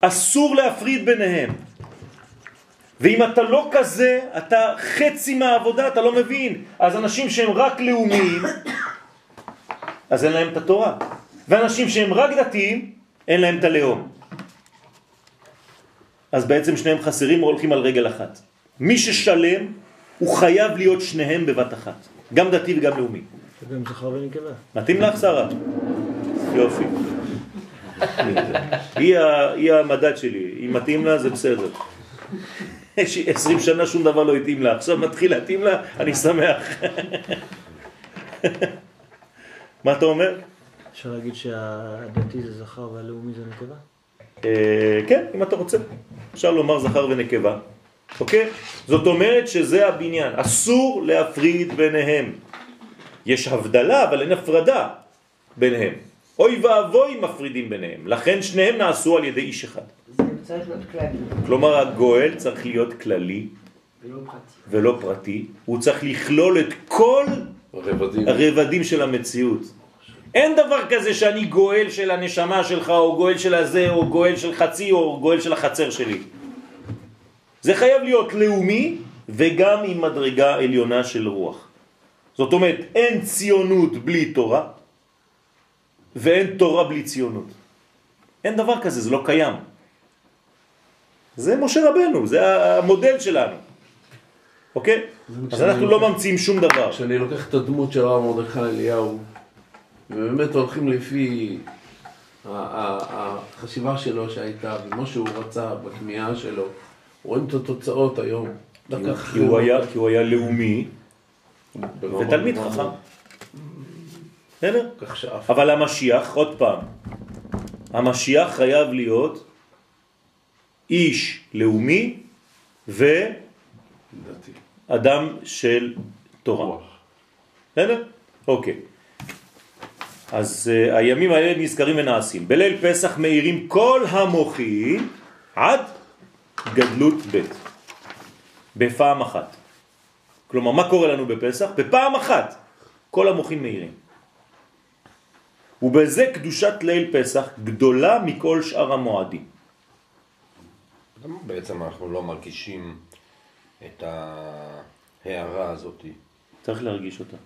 אסור להפריד ביניהם. ואם אתה לא כזה, אתה חצי מהעבודה, אתה לא מבין. אז אנשים שהם רק לאומיים, אז אין להם את התורה. ואנשים שהם רק דתיים, אין להם את הלאום. אז בעצם שניהם חסרים או הולכים על רגל אחת. מי ששלם, הוא חייב להיות שניהם בבת אחת. גם דתי וגם לאומי. וגם זכר ונקבה. מתאים לך, שרה? יופי. היא, היא המדד שלי, אם מתאים לה זה בסדר. יש עשרים שנה שום דבר לא התאים לה, עכשיו מתחיל להתאים לה, אני שמח. מה אתה אומר? אפשר להגיד שהדתי זה זכר והלאומי זה נקבה? אה, כן, אם אתה רוצה. אפשר לומר זכר ונקבה. אוקיי? זאת אומרת שזה הבניין. אסור להפריד ביניהם. יש הבדלה, אבל אין הפרדה ביניהם. אוי ואבוי מפרידים ביניהם. לכן שניהם נעשו על ידי איש אחד. זה צריך להיות כללי. כלומר הגואל צריך להיות כללי ולא פרטי. ולא פרטי. הוא צריך לכלול את כל רבדים. הרבדים של המציאות. אין דבר כזה שאני גואל של הנשמה שלך, או גואל של הזה, או גואל של חצי, או גואל של החצר שלי. זה חייב להיות לאומי, וגם עם מדרגה עליונה של רוח. זאת אומרת, אין ציונות בלי תורה, ואין תורה בלי ציונות. אין דבר כזה, זה לא קיים. זה משה רבנו, זה המודל שלנו. אוקיי? אז אנחנו לא ממציאים שום דבר. כשאני לוקח את הדמות של הרב מרדכי אליהו, ובאמת הולכים לפי החשיבה שלו שהייתה, ומה שהוא רצה בכמיהה שלו, רואים את התוצאות היום. כי הוא היה, לאומי ותלמיד חכם. בסדר? אבל המשיח, עוד פעם, המשיח חייב להיות איש לאומי ואדם. של תורה. בסדר? אוקיי. אז uh, הימים האלה נזכרים ונעשים. בליל פסח מאירים כל המוחים עד גדלות ב' בפעם אחת. כלומר, מה קורה לנו בפסח? בפעם אחת כל המוחים מאירים. ובזה קדושת ליל פסח גדולה מכל שאר המועדים. למה בעצם אנחנו לא מרגישים את ההערה הזאת? צריך להרגיש אותה.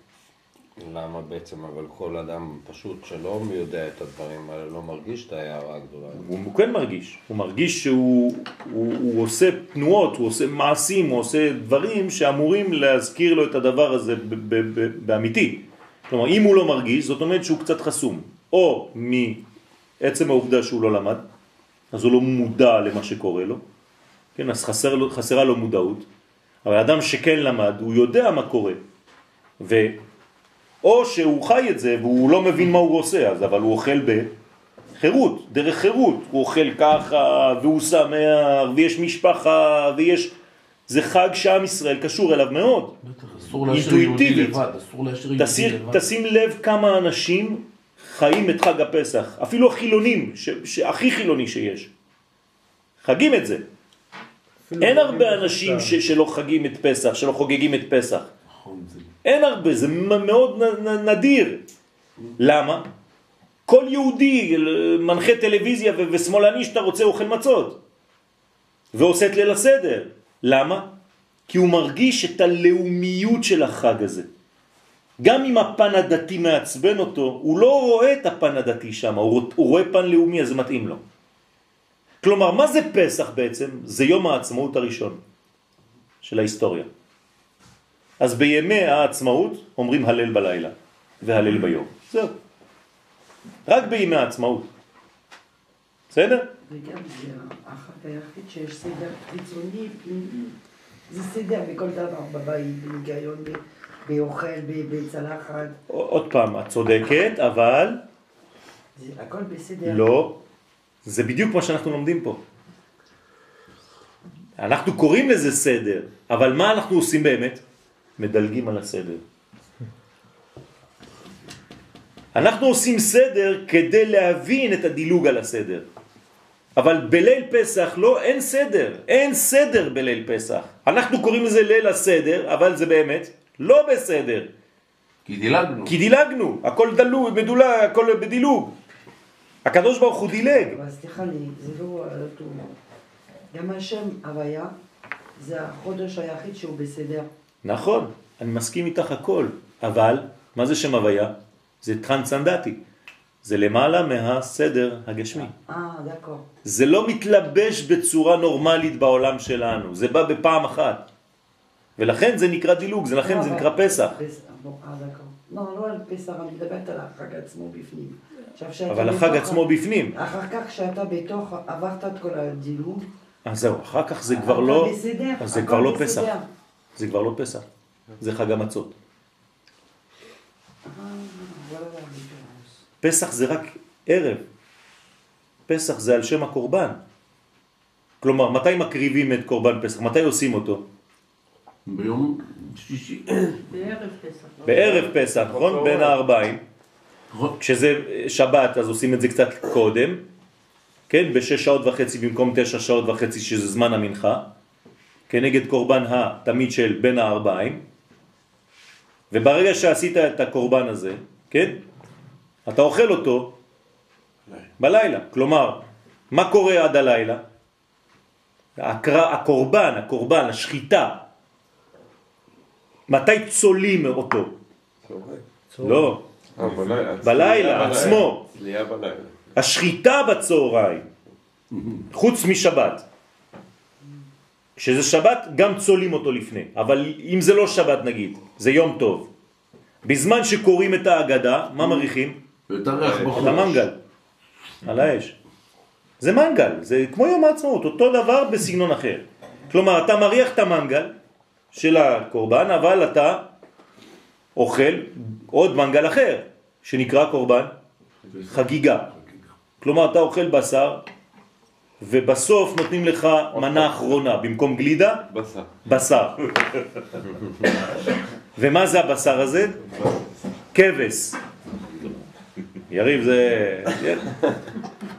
למה בעצם, אבל כל אדם פשוט שלא יודע את הדברים האלה, לא מרגיש את ההערה הגדולה. הוא, הוא כן מרגיש, הוא מרגיש שהוא הוא, הוא עושה תנועות, הוא עושה מעשים, הוא עושה דברים שאמורים להזכיר לו את הדבר הזה באמיתי. כלומר, אם הוא לא מרגיש, זאת אומרת שהוא קצת חסום. או מעצם העובדה שהוא לא למד, אז הוא לא מודע למה שקורה לו, כן, אז חסר לו, חסרה לו מודעות. אבל אדם שכן למד, הוא יודע מה קורה. ו... או שהוא חי את זה והוא לא מבין מה הוא עושה, אז אבל הוא אוכל בחירות, דרך חירות. הוא אוכל ככה, והוא שמח, ויש משפחה, ויש... זה חג שעם ישראל קשור אליו מאוד. בטח, אסור להשאיר יהודי אינטואיטיבית. לבד, אסור להשאיר יהודי תשים, לבד. תשים לב כמה אנשים חיים את חג הפסח, אפילו החילונים, ש, שהכי חילוני שיש. חגים את זה. אין הרבה אנשים ש, שלא חגים את פסח, שלא חוגגים את פסח. נכון, אין הרבה, זה מאוד נדיר. למה? כל יהודי, מנחה טלוויזיה ו- ושמאלני שאתה רוצה אוכל מצות. ועושה את ליל הסדר. למה? כי הוא מרגיש את הלאומיות של החג הזה. גם אם הפן הדתי מעצבן אותו, הוא לא רואה את הפן הדתי שם, הוא, הוא רואה פן לאומי, אז זה מתאים לו. כלומר, מה זה פסח בעצם? זה יום העצמאות הראשון של ההיסטוריה. אז בימי העצמאות אומרים הלל בלילה והלל ביום. זהו. רק בימי העצמאות. בסדר? וגם זה החג היחיד שיש סדר חיצוני. זה סדר בכל דבר בבית, בניקיון, ב- באוכל, בצלחת. עוד פעם, את צודקת, אבל זה הכל בסדר. לא. זה בדיוק מה שאנחנו לומדים פה. אנחנו קוראים לזה סדר, אבל מה אנחנו עושים באמת? מדלגים על הסדר. אנחנו עושים סדר כדי להבין את הדילוג על הסדר. אבל בליל פסח לא, אין סדר, אין סדר בליל פסח. אנחנו קוראים לזה ליל הסדר, אבל זה באמת לא בסדר. כי דילגנו. כי דילגנו, הכל דלוג, מדולג, הכל בדילוג. הקדוש ברוך הוא דילג. אבל סליחה לי, זה לא על אותו... גם השם הוויה, זה החודש היחיד שהוא בסדר. נכון, אני מסכים איתך הכל, אבל מה זה שם הוויה? זה טרנסנדטי, זה למעלה מהסדר הגשמי. אה, דקור. זה לא מתלבש בצורה נורמלית בעולם שלנו, זה בא בפעם אחת. ולכן זה נקרא דילוג, זה לכן זה נקרא פסח. אה. לא, לא על פסח, אני מדברת על החג עצמו בפנים. אבל החג עצמו בפנים. אחר כך, כשאתה בתוך, עברת את כל הדילוג, אז זהו, אחר כך זה כבר לא, זה כבר לא. פסח. זה כבר לא פסח, זה חג המצות. פסח זה רק ערב. פסח זה על שם הקורבן. כלומר, מתי מקריבים את קורבן פסח? מתי עושים אותו? ביום שישי. בערב פסח. לא? בערב פסח, נכון? בין הארבעים. כשזה שבת אז עושים את זה קצת קודם, כן? בשש שעות וחצי במקום תשע שעות וחצי שזה זמן המנחה, כנגד קורבן התמיד של בין הארבעים, וברגע שעשית את הקורבן הזה, כן? אתה אוכל אותו בלילה. כלומר, מה קורה עד הלילה? הקורבן, הקורבן, השחיטה, מתי צולים אותו? לא, אה, בלילה. עצמו. השחיטה בצהריים, חוץ משבת. כשזה שבת גם צולים אותו לפני, אבל אם זה לא שבת נגיד, זה יום טוב. בזמן שקוראים את ההגדה, מה מריחים? ויותר ריח את בחוץ. המנגל, על האש. זה מנגל, זה כמו יום העצמאות, אותו דבר בסגנון אחר. כלומר, אתה מריח את המנגל של הקורבן, אבל אתה אוכל עוד מנגל אחר, שנקרא קורבן חגיגה. כלומר, אתה אוכל בשר, ובסוף נותנים לך מנה אחרונה, במקום גלידה, בשר. בשר. ומה זה הבשר הזה? כבש. יריב זה...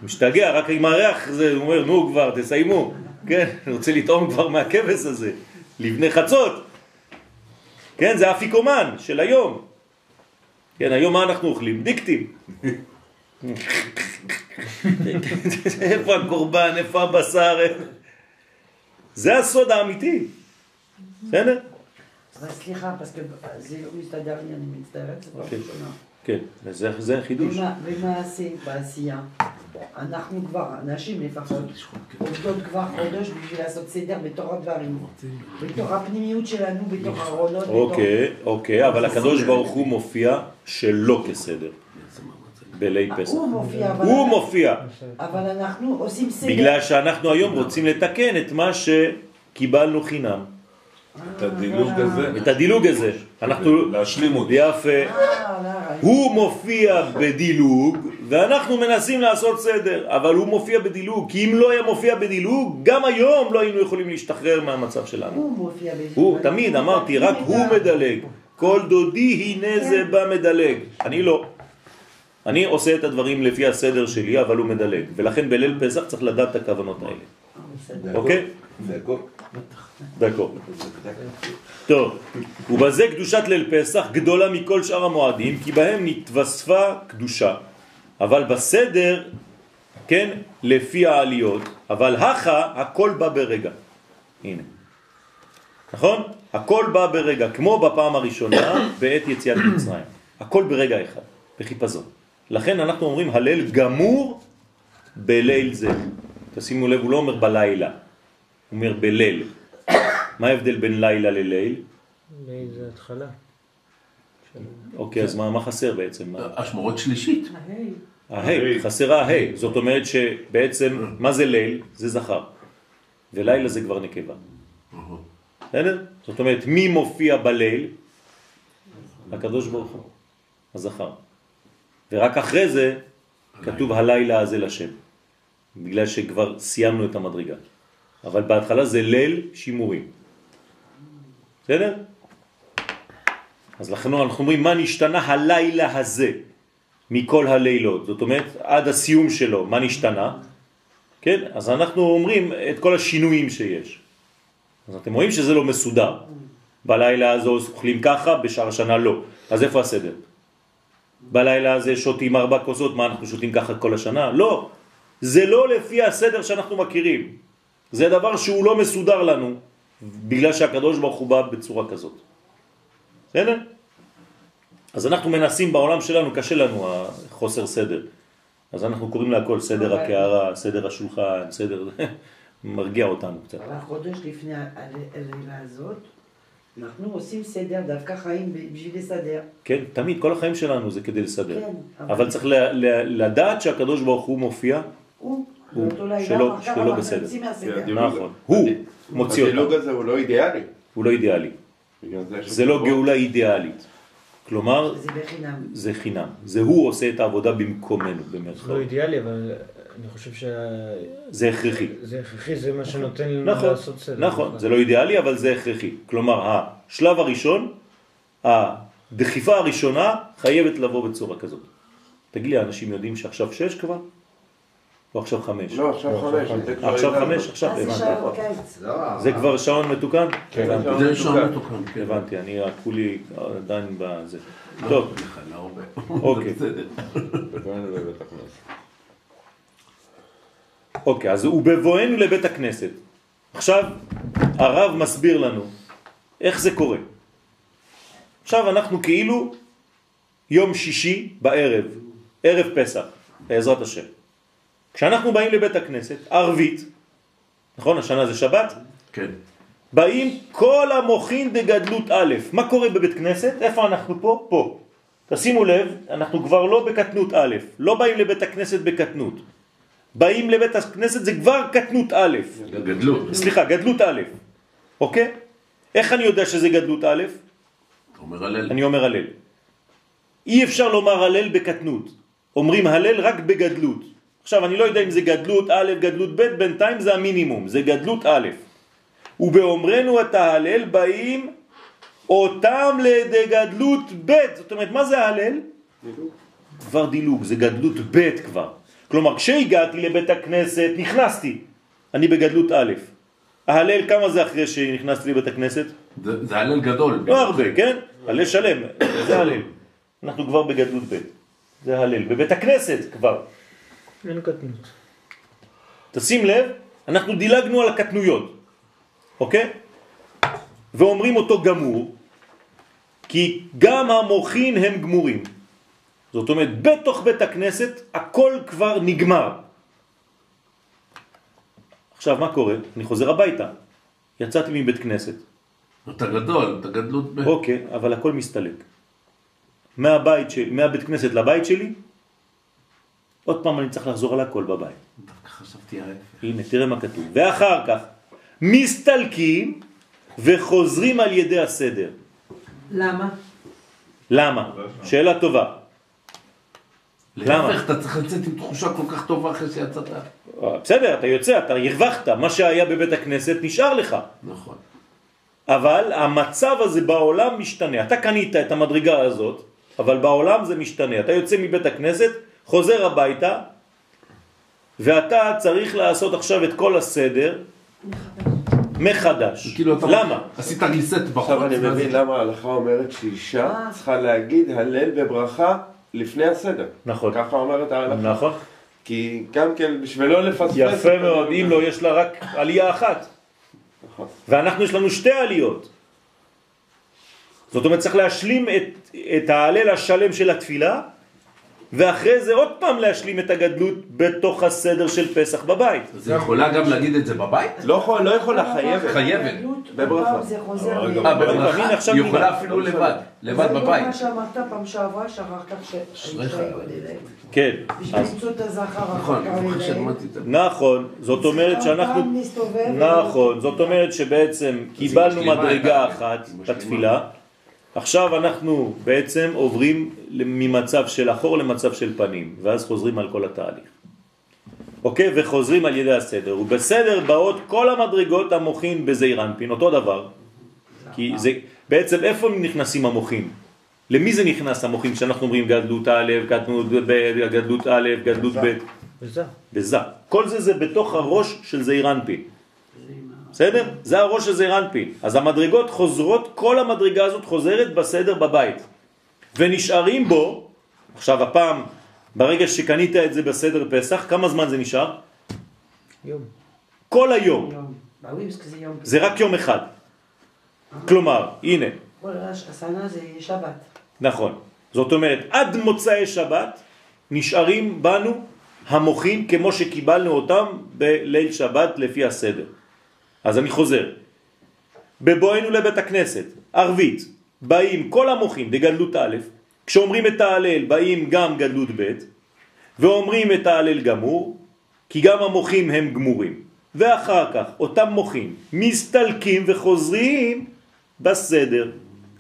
משתגע, רק עם הריח זה, הוא אומר, נו כבר, תסיימו. כן, אני רוצה לטעום כבר מהכבש הזה, לבני חצות. כן, זה אפיקומן של היום. כן, היום מה אנחנו אוכלים? דיקטים. איפה הקורבן, איפה הבשר? זה הסוד האמיתי. בסדר? סליחה, זה לא מסתדר לי, אני מצטערת, זה פעם כן. ראשונה. כן, זה החידוש. ומה- ומעשה בעשייה, אנחנו כבר, נשים לפחות, עובדות כבר חודש בשביל לעשות סדר בתוך הדברים, בתוך הפנימיות שלנו, בתוך הארונות, בתוך... אוקיי, אוקיי, אבל הקדוש ברוך הוא מופיע שלא כסדר בליל פסח. הוא מופיע, אבל... הוא מופיע, אבל אנחנו עושים סדר. בגלל שאנחנו היום רוצים לתקן את מה שקיבלנו חינם, את הדילוג הזה. את הדילוג הזה. אנחנו... להשלים אותו. יפה. הוא מופיע בדילוג, ואנחנו מנסים לעשות סדר, אבל הוא מופיע בדילוג, כי אם לא היה מופיע בדילוג, גם היום לא היינו יכולים להשתחרר מהמצב שלנו. הוא מופיע בזה. הוא, תמיד אמרתי, רק הוא מדלג. כל דודי הנה זה בא מדלג. אני לא. אני עושה את הדברים לפי הסדר שלי, אבל הוא מדלג. ולכן בליל פסח צריך לדעת את הכוונות האלה. אוקיי? זה. דקו. טוב, ובזה קדושת ליל פסח גדולה מכל שאר המועדים, כי בהם נתווספה קדושה. אבל בסדר, כן, לפי העליות, אבל הכה, הכל בא ברגע. הנה. נכון? הכל בא ברגע, כמו בפעם הראשונה בעת יציאת מצרים. הכל ברגע אחד, בחיפזון. לכן אנחנו אומרים הלל גמור בליל זה. תשימו לב, הוא לא אומר בלילה, הוא אומר בליל. מה ההבדל בין לילה לליל? ליל זה התחלה. אוקיי, אז מה, חסר בעצם? אשמורת שלישית. ההי, חסרה ההי. זאת אומרת שבעצם, מה זה ליל? זה זכר. ולילה זה כבר נקבה. בסדר? זאת אומרת, מי מופיע בליל? הקדוש ברוך הוא, הזכר. ורק אחרי זה כתוב הלילה הזה לשם. בגלל שכבר סיימנו את המדרגה. אבל בהתחלה זה ליל שימורים. בסדר? אז לכן אנחנו אומרים מה נשתנה הלילה הזה מכל הלילות. זאת אומרת, עד הסיום שלו, מה נשתנה? כן? אז אנחנו אומרים את כל השינויים שיש. אז אתם רואים שזה לא מסודר. בלילה הזו אוכלים ככה, בשאר השנה לא. אז איפה הסדר? בלילה הזה שותים ארבע כוסות, מה אנחנו שותים ככה כל השנה? לא, זה לא לפי הסדר שאנחנו מכירים. זה דבר שהוא לא מסודר לנו, בגלל שהקדוש ברוך הוא בא בצורה כזאת. בסדר? אז אנחנו מנסים בעולם שלנו, קשה לנו החוסר סדר. אז אנחנו קוראים להכל סדר אבל- הקערה, סדר השולחן, סדר... מרגיע אותנו קצת. אבל חודש לפני הלילה הזאת, אנחנו עושים סדר, דווקא חיים בשביל לסדר. כן, תמיד, כל החיים שלנו זה כדי לסדר. כן, אבל- אבל צריך לדעת שהקדוש ברוך הוא מופיע, הוא, הוא, שלא- בסדר. כן, נכון, הוא מוציא הדילוג אותם, הזה הוא לא אידיאלי. הוא לא אידיאלי. זה זה לא. גאולה אידיאלית. כלומר, זה בחינם. זה חינם. זה הוא עושה את העבודה במקומנו, לא במרכאות. אידיאלי, אבל אני חושב שזה זה הכרחי. הכרחי, זה מה שנותן לנו נכון, לעשות סדר. נכון, זה לא אידיאלי, אבל זה הכרחי. כלומר, השלב הראשון, הדחיפה הראשונה, חייבת לבוא בצורה כזאת. תגיד לי, האנשים יודעים שעכשיו שש כבר? או עכשיו חמש? לא, עכשיו חמש. כבר עכשיו ידענו. חמש, עכשיו אז זה הבנתי. שעה בקיץ. זה כבר שעון מתוקן? כן, זה שעון מתוקן. כן. הבנתי, אני כולי עדיין בזה. טוב, לא. אוקיי. אוקיי, אז הוא בבואנו לבית הכנסת. עכשיו, הרב מסביר לנו איך זה קורה. עכשיו אנחנו כאילו יום שישי בערב, ערב פסח, בעזרת השם. כשאנחנו באים לבית הכנסת, ערבית, נכון? השנה זה שבת, כן. באים כל המוחין דגדלות א'. מה קורה בבית כנסת? איפה אנחנו פה? פה. תשימו לב, אנחנו כבר לא בקטנות א', לא באים לבית הכנסת בקטנות. באים לבית הכנסת זה כבר קטנות א', גדלות. סליחה, גדלות א', אוקיי? איך אני יודע שזה גדלות א'? אומר הלל. אני אומר הלל. אי אפשר לומר הלל בקטנות. אומרים הלל רק בגדלות. עכשיו, אני לא יודע אם זה גדלות א', גדלות ב', בינתיים זה המינימום, זה גדלות א'. ובאומרנו את ההלל באים אותם לידי גדלות ב'. זאת אומרת, מה זה ההלל? כבר דילוג, זה גדלות ב' כבר. כלומר, כשהגעתי לבית הכנסת, נכנסתי, אני בגדלות א'. ההלל כמה זה אחרי שנכנסתי לבית הכנסת? זה זה הלל גדול. לא הרבה, כן? הלל שלם, זה הלל. אנחנו כבר בגדלות ב', זה הלל. בבית הכנסת כבר. אין קטנות. תשים לב, אנחנו דילגנו על הקטנויות, אוקיי? ואומרים אותו גמור, כי גם המוחין הם גמורים. זאת אומרת, בתוך בית הכנסת הכל כבר נגמר. עכשיו, מה קורה? אני חוזר הביתה. יצאתי מבית כנסת. אתה גדול, אתה גדלות ב... אוקיי, אבל הכל מסתלק. מהבית של, מהבית כנסת לבית שלי, עוד פעם אני צריך לחזור על הכל בבית. דווקא חשבתי ההפך. הנה, תראה מה כתוב. ואחר כך, מסתלקים וחוזרים על ידי הסדר. למה? למה? שאלה טובה. למה? להפך, אתה צריך לצאת עם תחושה כל כך טובה אחרי שיצאת. אה, בסדר, אתה יוצא, אתה הרווחת, מה שהיה בבית הכנסת נשאר לך. נכון. אבל המצב הזה בעולם משתנה. אתה קנית את המדרגה הזאת, אבל בעולם זה משתנה. אתה יוצא מבית הכנסת, חוזר הביתה, ואתה צריך לעשות עכשיו את כל הסדר מחדש. כאילו אתה... למה? עשית ריסט בחוץ. עכשיו אני מבין למה ההלכה אומרת שאישה. צריכה להגיד הלל וברכה לפני הסדר. נכון. ככה אומרת ההלכה. נכון. כי גם כן, בשביל לא לפספס... יפה מאוד, אם. לא, יש לה רק עלייה אחת. נכון. ואנחנו יש לנו שתי עליות. זאת אומרת, צריך להשלים את, את ההלל השלם של התפילה, ואחרי זה עוד פעם להשלים את הגדלות בתוך הסדר של פסח בבית. אז היא יכולה גם להגיד את זה בבית? לא יכול- לא יכולה, חייבת. חייבת. בברכה. זה חוזר אה, בברכה? היא. יכולה אפילו לא לבד. לבד זה בבית. מה שאמרת פעם שעברה, שכחת אשריך. שהאישה יולדת. כן, בשביל אז, למצוא את הזכר נכון, זה. נכון, זאת אומרת שאנחנו, נכון, זאת אומרת שבעצם קיבלנו מדרגה אחת. בתפילה, עכשיו אנחנו בעצם עוברים ממצב של אחור למצב של פנים, ואז חוזרים על כל התהליך. אוקיי? וחוזרים על ידי הסדר. ובסדר באות כל המדרגות המוחין בזעיר אנפין, אותו דבר. כי זה, בעצם איפה נכנסים המוחין? למי זה נכנס המוחין כשאנחנו אומרים גדלות א', גדלות ב', גדלות א', גדלות ב'? וזה. בזה. כל זה זה בתוך הראש של זעיר אנפין. בסדר? זה הראש של זעיר אנפין. אז המדרגות חוזרות, כל המדרגה הזאת חוזרת בסדר בבית. ונשארים בו עכשיו הפעם, ברגע שקנית את זה בסדר פסח, כמה זמן זה נשאר? יום. כל היום. יום. זה רק יום אחד. כלומר, הנה, כל השנה זה שבת. נכון. זאת אומרת, עד מוצאי שבת נשארים בנו המוחים כמו שקיבלנו אותם בליל שבת לפי הסדר. אז אני חוזר. בבואנו לבית הכנסת, ערבית, באים כל המוחים בגדלות א', כשאומרים את ההלל באים גם גדלות ב', ואומרים את ההלל גמור, כי גם המוחים הם גמורים. ואחר כך אותם מוחים מסתלקים וחוזרים בסדר,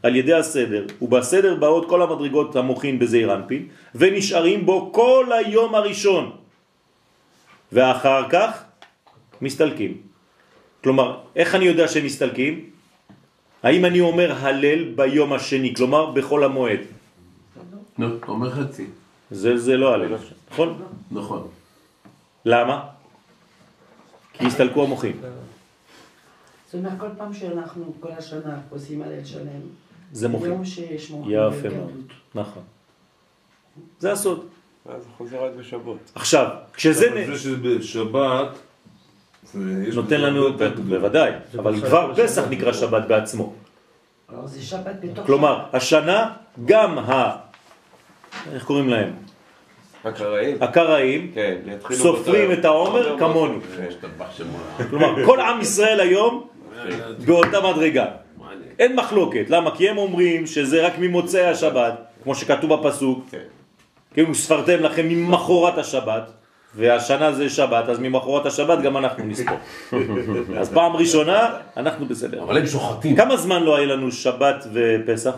על ידי הסדר, ובסדר באות כל המדרגות המוחין בזעיר אנפין, ונשארים בו כל היום הראשון, ואחר כך מסתלקים. כלומר, איך אני יודע שהם מסתלקים? האם אני אומר הלל ביום השני, כלומר בכל המועד? אתה אומר חצי. זה, זה לא הלל, נכון? נכון. למה? כי הסתלקו המוחים. זאת אומרת, כל פעם שאנחנו כל השנה עושים הלל שלם, זה מוחים. יום שיש מוחים. יפה בגדלות. מאוד, נכון. זה הסוד. ואז זה חוזר רק בשבועות. עכשיו, כשזה. זה שבשבת... זה- יש נותן לנו. בוודאי, אבל כבר לא פסח. נקרא שבת בעצמו. בתוך כלומר, השנה גם ה... איך קוראים להם? הקראים? הקראים כן, סופרים את העומר. כמונו. כן. שמו. כלומר, כל עם ישראל היום באותה מדרגה. אין מחלוקת. למה? כי הם אומרים שזה רק ממוצאי השבת, כמו שכתוב בפסוק. כן. כאילו ספרתם לכם ממחורת השבת, והשנה זה שבת, אז ממחורת השבת גם אנחנו נספור. אז פעם ראשונה, אנחנו בסדר. אבל הם שוחטים. כמה זמן לא היה לנו שבת ופסח?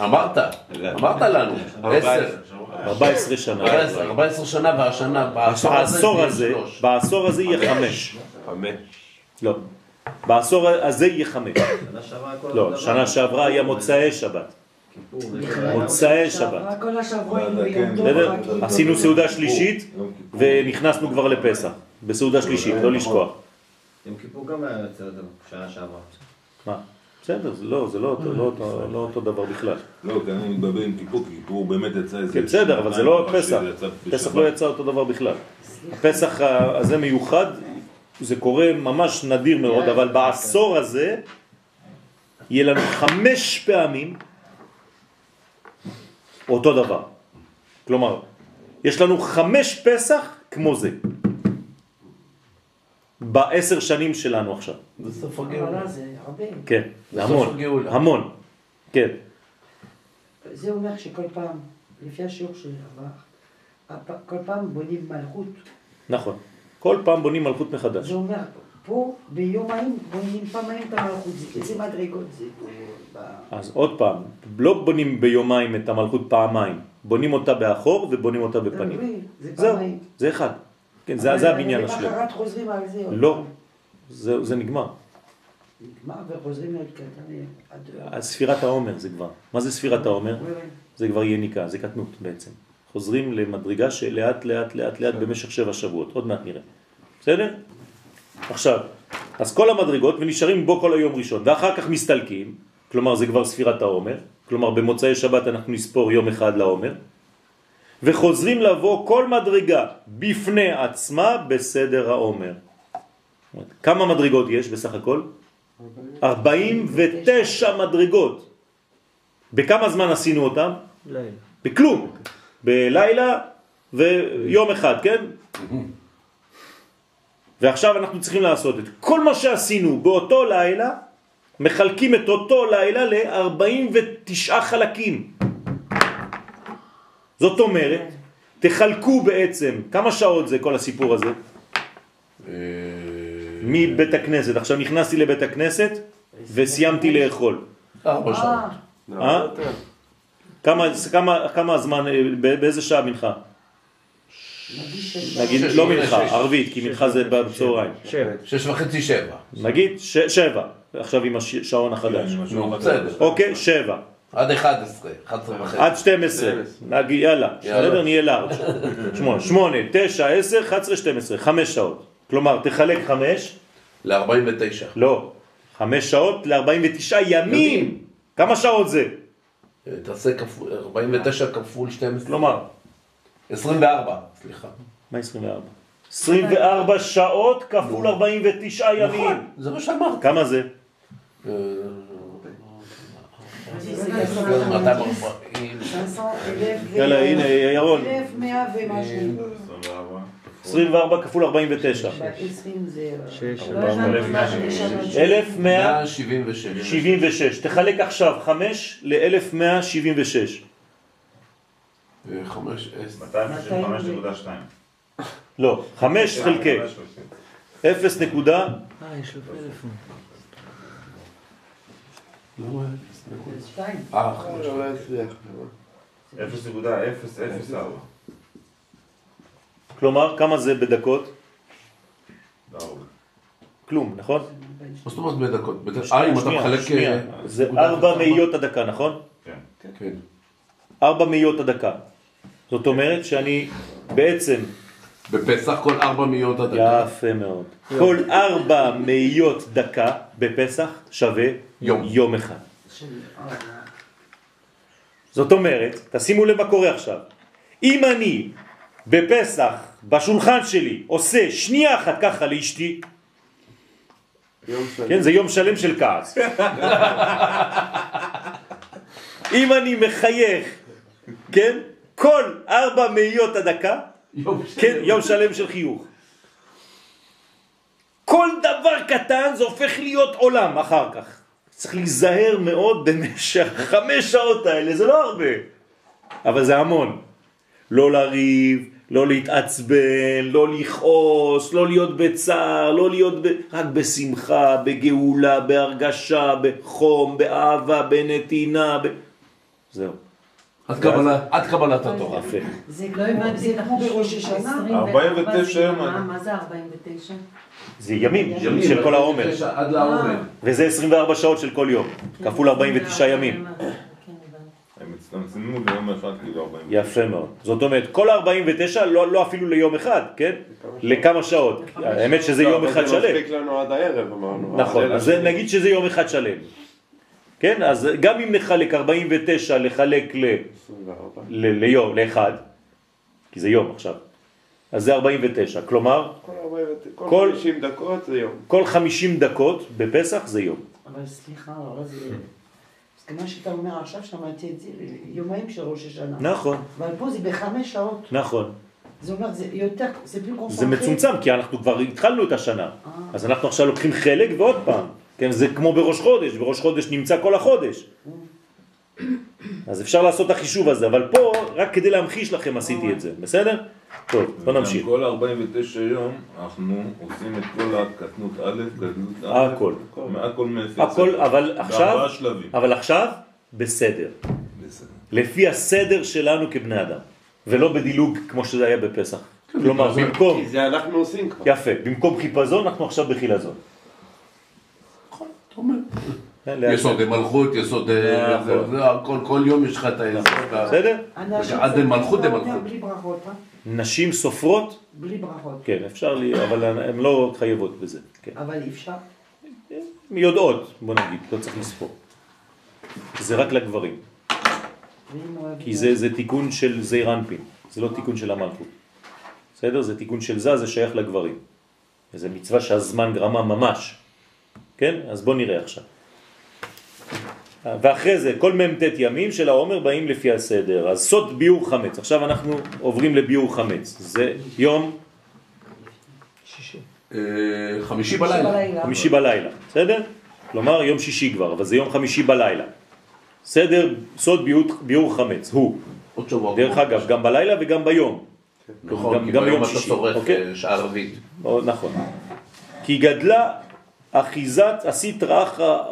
אמרת, אמרת לנו. עשר. 14 שנה. 14 14 שנה והשנה, בעשור הזה בעשור זה הזה, יהיה חמש. חמש. לא. בעשור הזה יהיה חמש. לא, שנה שעברה היה מוצאי שבת. מוצאי שבת. כל השבוע כן. עשינו. סעודה שלישית. ונכנסנו כבר לפסח. בסעודה שלישית, לא לשכוח. יום כיפור גם היה יוצא אותו שנה שעברה. מה? בסדר, זה לא, זה לא אותו- לא לא אותו דבר בכלל. לא, כי אני מתבלבל עם כיפור, כי כיפור באמת יצא איזה... כן, בסדר, אבל זה לא פסח. פסח. לא יצא אותו דבר בכלל. הפסח הזה מיוחד, זה קורה ממש נדיר מאוד, אבל בעשור הזה יהיה לנו חמש פעמים אותו דבר. כלומר, יש לנו חמש פסח כמו זה. בעשר שנים שלנו עכשיו. זה סוף הגאולה. זה הרבה. כן, זה המון. המון. כן, זה אומר שכל פעם, לפי השיעור שעבר, הפ- כל פעם בונים מלכות. נכון. כל פעם בונים מלכות מחדש. זה אומר, פה ביומיים בונים פעמיים את המלכות. זה- איזה מדרגות זה פה. אז עוד פעם, לא בונים ביומיים את המלכות פעמיים, בונים אותה באחור ובונים אותה בפנים. oui, זה זהו, פעמיים. זה אחד. כן, זה הבניין השלם. למחרת חוזרים על זה. לא. זה נגמר. נגמר וחוזרים להתקדם עד... ספירת העומר זה כבר. מה זה ספירת העומר? זה כבר יניקה, זה קטנות בעצם. חוזרים למדרגה שלאט לאט לאט לאט במשך שבע שבועות, עוד מעט נראה. בסדר? עכשיו, אז כל המדרגות ונשארים בו כל היום ראשון, ואחר כך מסתלקים, כלומר זה כבר ספירת העומר, כלומר במוצאי שבת אנחנו נספור יום אחד לעומר, וחוזרים לבוא כל מדרגה בפני עצמה בסדר העומר. כמה מדרגות יש בסך הכל? 49 מדרגות. בכמה זמן עשינו אותם? לילה. בכלום. בלילה ויום אחד, כן? ועכשיו אנחנו צריכים לעשות את כל מה שעשינו באותו לילה, מחלקים את אותו לילה ל-49 חלקים. זאת אומרת, תחלקו בעצם, כמה שעות זה כל הסיפור הזה? אה, מבית הכנסת. עכשיו נכנסתי לבית הכנסת וסיימתי לאכול. ארבע שעות. אה, אה? כמה, כמה, כמה זמן, אה, באיזה שעה מנחה? נגיד לא מנחה. ערבית, כי מנחה זה בצהריים. שש וחצי שבע. נגיד ש- שבע, עכשיו עם השעון החדש. כן, אחר. בסדר. אוקיי, שבע. עד 11, 11 וחצי. עד 12. נגיד, יאללה, יאללה. בסדר, נהיה לארג'. שמונה, שמונה, תשע, עשר, 11, 12, חמש שעות. כלומר, תחלק חמש, ל-49. לא, חמש שעות ל-49 ימים. ימים. כמה שעות זה? תעשה כפול, 49 כפול 12. כלומר, 24, סליחה. מה 24? 24 שעות כפול 49 ימים. נכון, זה מה שאמרת. כמה זה? אה, זה 240. 500, אלף ו... יאללה, הנה, ירון. 1100 ומשהו. 24 כפול 49. ב-20 זה... שש. לא הבנתי מה זה לשנות שם. 1176. 176. תחלק עכשיו 5 ל-1176. חמש, עשר. 265.2. לא, 5 חלקי 0 נקודה, אה, יש לו פלאפון. למה? שתיים. אה, חמש. לא הצליח. 0.004. כלומר, כמה זה בדקות? ארבע. כלום, נכון? מה זאת אומרת בדקות? בד- אה, אם אתה מחלק... אה, זה נקודה 4 אחת, מאיות הדקה, נכון? כן. כן. 4 מאיות הדקה. זאת אומרת שאני בעצם, בפסח כל ארבע מאיות הדקה. יפה מאוד, כל 4 מאיות דקה בפסח שווה יום. יום אחד. זאת אומרת, תשימו לב מה קורה עכשיו. אם אני בפסח, בשולחן שלי, עושה שנייה אחת ככה לאשתי. כן, זה יום שלם של כעס. אם אני מחייך, כן, כל ארבע מאיות הדקה, יום כן, יום שלם של חיוך. כל דבר קטן זה הופך להיות עולם אחר כך. צריך להיזהר מאוד במשך חמש שעות האלה, זה לא הרבה, אבל זה המון. לא לריב, לא להתעצבן, לא לכעוס, לא להיות בצער, לא להיות ב... רק בשמחה, בגאולה, בהרגשה, בחום, באהבה, בנתינה, ב... זהו. עד קבלת- התורה. זה לא הבנתי זה כמו בראש השנה. 49 יום. מה זה 49? זה ימים ימים, של כל העומר. עד לעומר. וזה 24 שעות של כל יום, כפול 49 ימים. כן, הבנתי. הם הצטמצמו ליום אחד כאילו 40. יפה מאוד. זאת אומרת, כל ה-49 לא, לא אפילו ליום אחד, כן? לכמה שעות. האמת שזה לא, יום אבל אחד זה שלם. מספיק לנו עד הערב, אמרנו. נכון, אז זה-. נגיד שזה יום אחד שלם. כן? אז גם אם נחלק 49 לחלק ל, 24. ל, ליום, לאחד, כי זה יום עכשיו, אז זה 49. כלומר, כל 40 כל- כל 50 דקות זה יום. כל 50 דקות בפסח זה יום. אבל סליחה, אבל זה... אז כמו שאתה אומר עכשיו, שמעתי את זה יומיים של ראש השנה. נכון, אבל פה זה בחמש שעות. נכון. זה אומר, זה יותר, זה plus זה קונסנטרé. מצומצם, כי אנחנו כבר התחלנו את השנה. אה. אז אנחנו עכשיו לוקחים חלק ועוד פעם. כן, זה כמו בראש חודש, בראש חודש נמצא כל החודש. אז אפשר לעשות את החישוב הזה, אבל פה, רק כדי להמחיש לכם עשיתי את זה, בסדר? טוב, בוא נמשיך. כל 49 יום אנחנו עושים את כל הקטנות א', קטנות א', הכל. מהכל מאפס. הכל, אבל עכשיו, בארבעה שלבים. אבל עכשיו, בסדר. בסדר. לפי הסדר שלנו כבני אדם, ולא בדילוג כמו שזה היה בפסח. כלומר, במקום, כי זה אנחנו עושים כבר. יפה, במקום חיפזון, אנחנו עכשיו בחילזון. נכון, אתה אומר. כן, לאט יסוד מלכות, יסוד... אה, נכון. זה- זה, הכל- כל יום יש לך את היסוד. ה- בסדר? עד מלכות דמלכות. אה? נשים סופרות, בלי ברכות. כן, אפשר לי, אבל הן לא חייבות בזה. כן. אבל אי אפשר. יודעות, בוא נגיד, לא צריך לספור. זה רק לגברים, אוהבים- כי זה, זה תיקון של זעיר אנפין, זה לא תיקון של המלכות. בסדר? זה תיקון של זה, זה שייך לגברים. וזה מצווה שהזמן גרמה ממש. כן? אז בוא נראה עכשיו. ואחרי זה, כל מ"ט ימים של העומר באים לפי הסדר. אז סוד ביור חמץ. עכשיו אנחנו עוברים לביור חמץ. זה יום אה, חמישי בלילה. חמישי בלילה, בסדר? כלומר יום שישי כבר, אבל זה יום חמישי בלילה. סדר, סוד ביור, ביור חמץ, הוא. עוד שבוע. דרך אגב, גם בלילה וגם ביום. נכון, גם- כי גם ביום ביום אתה שישי, צורך אוקיי? אה, שעה. או, נכון. כי גדלה אחיזת הסטרא אחרא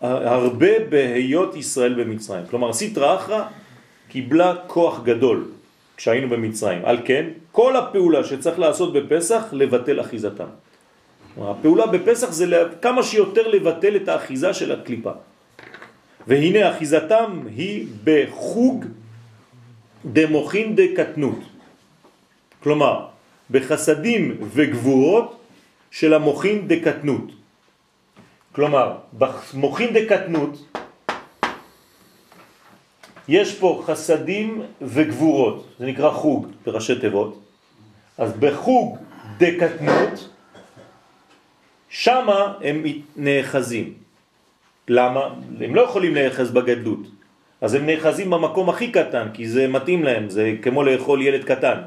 הרבה בהיות ישראל במצרים. כלומר, הסטרא אחרא קיבלה כוח גדול כשהיינו במצרים. על כן, כל הפעולה שצריך לעשות בפסח, לבטל אחיזתם. הפעולה בפסח זה כמה שיותר לבטל את האחיזה של הקליפה. והנה אחיזתם היא בחוג דמוכין דקטנות. כלומר, בחסדים וגבורות של המוכין דקטנות. כלומר, במוכין דקטנות יש פה חסדים וגבורות, זה נקרא חוג בראשי תיבות. אז בחוג דקטנות, שמה הם נאחזים. למה? הם לא יכולים להיאחז בגדלות. אז הם נאחזים במקום הכי קטן, כי זה מתאים להם, זה כמו לאכול ילד קטן.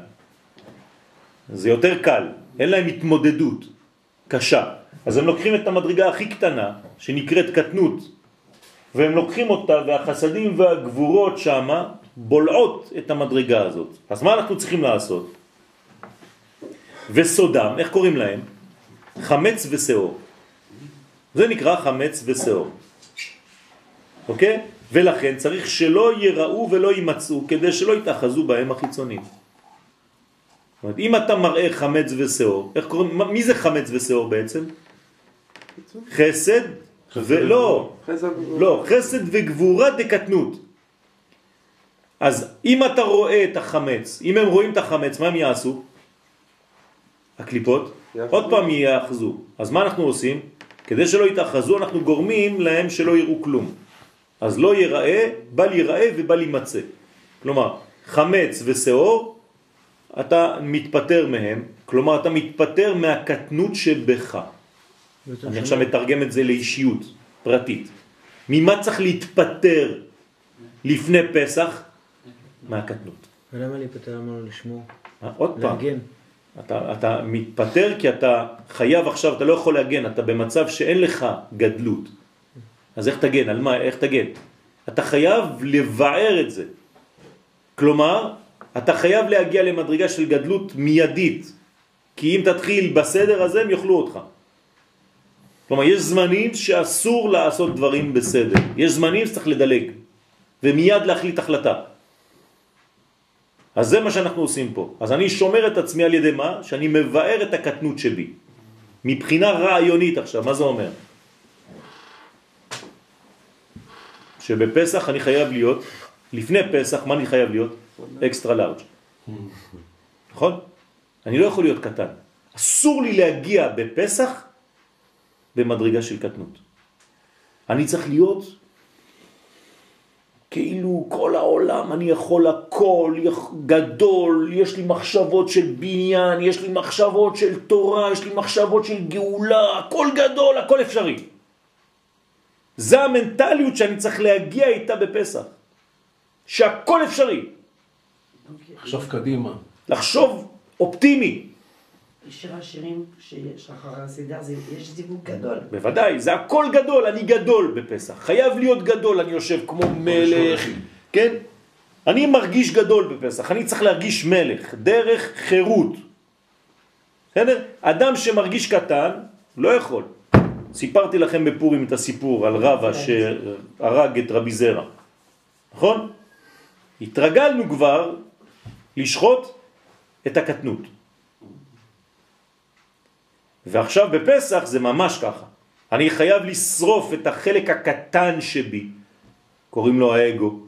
זה יותר קל, אין להם התמודדות קשה. אז הם לוקחים את המדרגה הכי קטנה, שנקראת קטנות, והם לוקחים אותה, והחסדים והגבורות שמה בולעות את המדרגה הזאת. אז מה אנחנו צריכים לעשות? וסודם, איך קוראים להם? חמץ ושאור. זה נקרא חמץ ושאור. אוקיי? ולכן צריך שלא יראו ולא יימצאו כדי שלא יתאחזו בהם החיצונים. זאת אומרת, אם אתה מראה חמץ ושאור, איך קוראים, מי זה חמץ ושאור בעצם? חסד ולא, לא, חסד וגבורה דקטנות. אז אם אתה רואה את החמץ, אם הם רואים את החמץ, מה הם יעשו? הקליפות? עוד פעם יאחזו. אז מה אנחנו עושים? כדי שלא יתאחזו אנחנו גורמים להם שלא יראו כלום. אז לא יראה, בל יראה ובל יימצא. כלומר, חמץ ושאור, אתה מתפטר מהם, כלומר אתה מתפטר מהקטנות שבך. אני עכשיו מתרגם את זה לאישיות פרטית. ממה צריך להתפטר לפני פסח? מהקטנות. ולמה להיפטר? למה לא לשמור? אה, עוד פעם. להגן. אתה, אתה מתפטר כי אתה חייב עכשיו, אתה לא יכול להגן, אתה במצב שאין לך גדלות. אז איך תגן? על מה? איך תגן? אתה חייב לבער את זה. כלומר, אתה חייב להגיע למדרגה של גדלות מיידית, כי אם תתחיל בסדר הזה הם יאכלו אותך. כלומר, יש זמנים שאסור לעשות דברים בסדר. יש זמנים שצריך לדלג, ומיד להחליט החלטה. אז זה מה שאנחנו עושים פה. אז אני שומר את עצמי על ידי מה? שאני מבאר את הקטנות שבי. מבחינה רעיונית עכשיו, מה זה אומר? שבפסח אני חייב להיות, לפני פסח, מה אני חייב להיות? אקסטרה לארג'. נכון? אני לא יכול להיות קטן. אסור לי להגיע בפסח במדרגה של קטנות. אני צריך להיות כאילו כל העולם, אני יכול הכל, גדול, יש לי מחשבות של בניין, יש לי מחשבות של תורה, יש לי מחשבות של גאולה, הכל גדול, הכל אפשרי. זה המנטליות שאני צריך להגיע איתה בפסח. שהכל אפשרי. לחשוב קדימה. לחשוב אופטימי. שיר השירים שיש אחרי הסדר, זה, יש זיווג גדול. בוודאי, זה הכל גדול, אני גדול בפסח. חייב להיות גדול, אני יושב כמו מלך, כן? אני מרגיש גדול בפסח, אני צריך להרגיש מלך, דרך חירות. בסדר? אדם שמרגיש קטן, לא יכול. סיפרתי לכם בפורים את הסיפור על רבא שהרג את רבי זרע, נכון? התרגלנו כבר לשחוט את הקטנות. ועכשיו בפסח זה ממש ככה. אני חייב לשרוף את החלק הקטן שבי, קוראים לו האגו,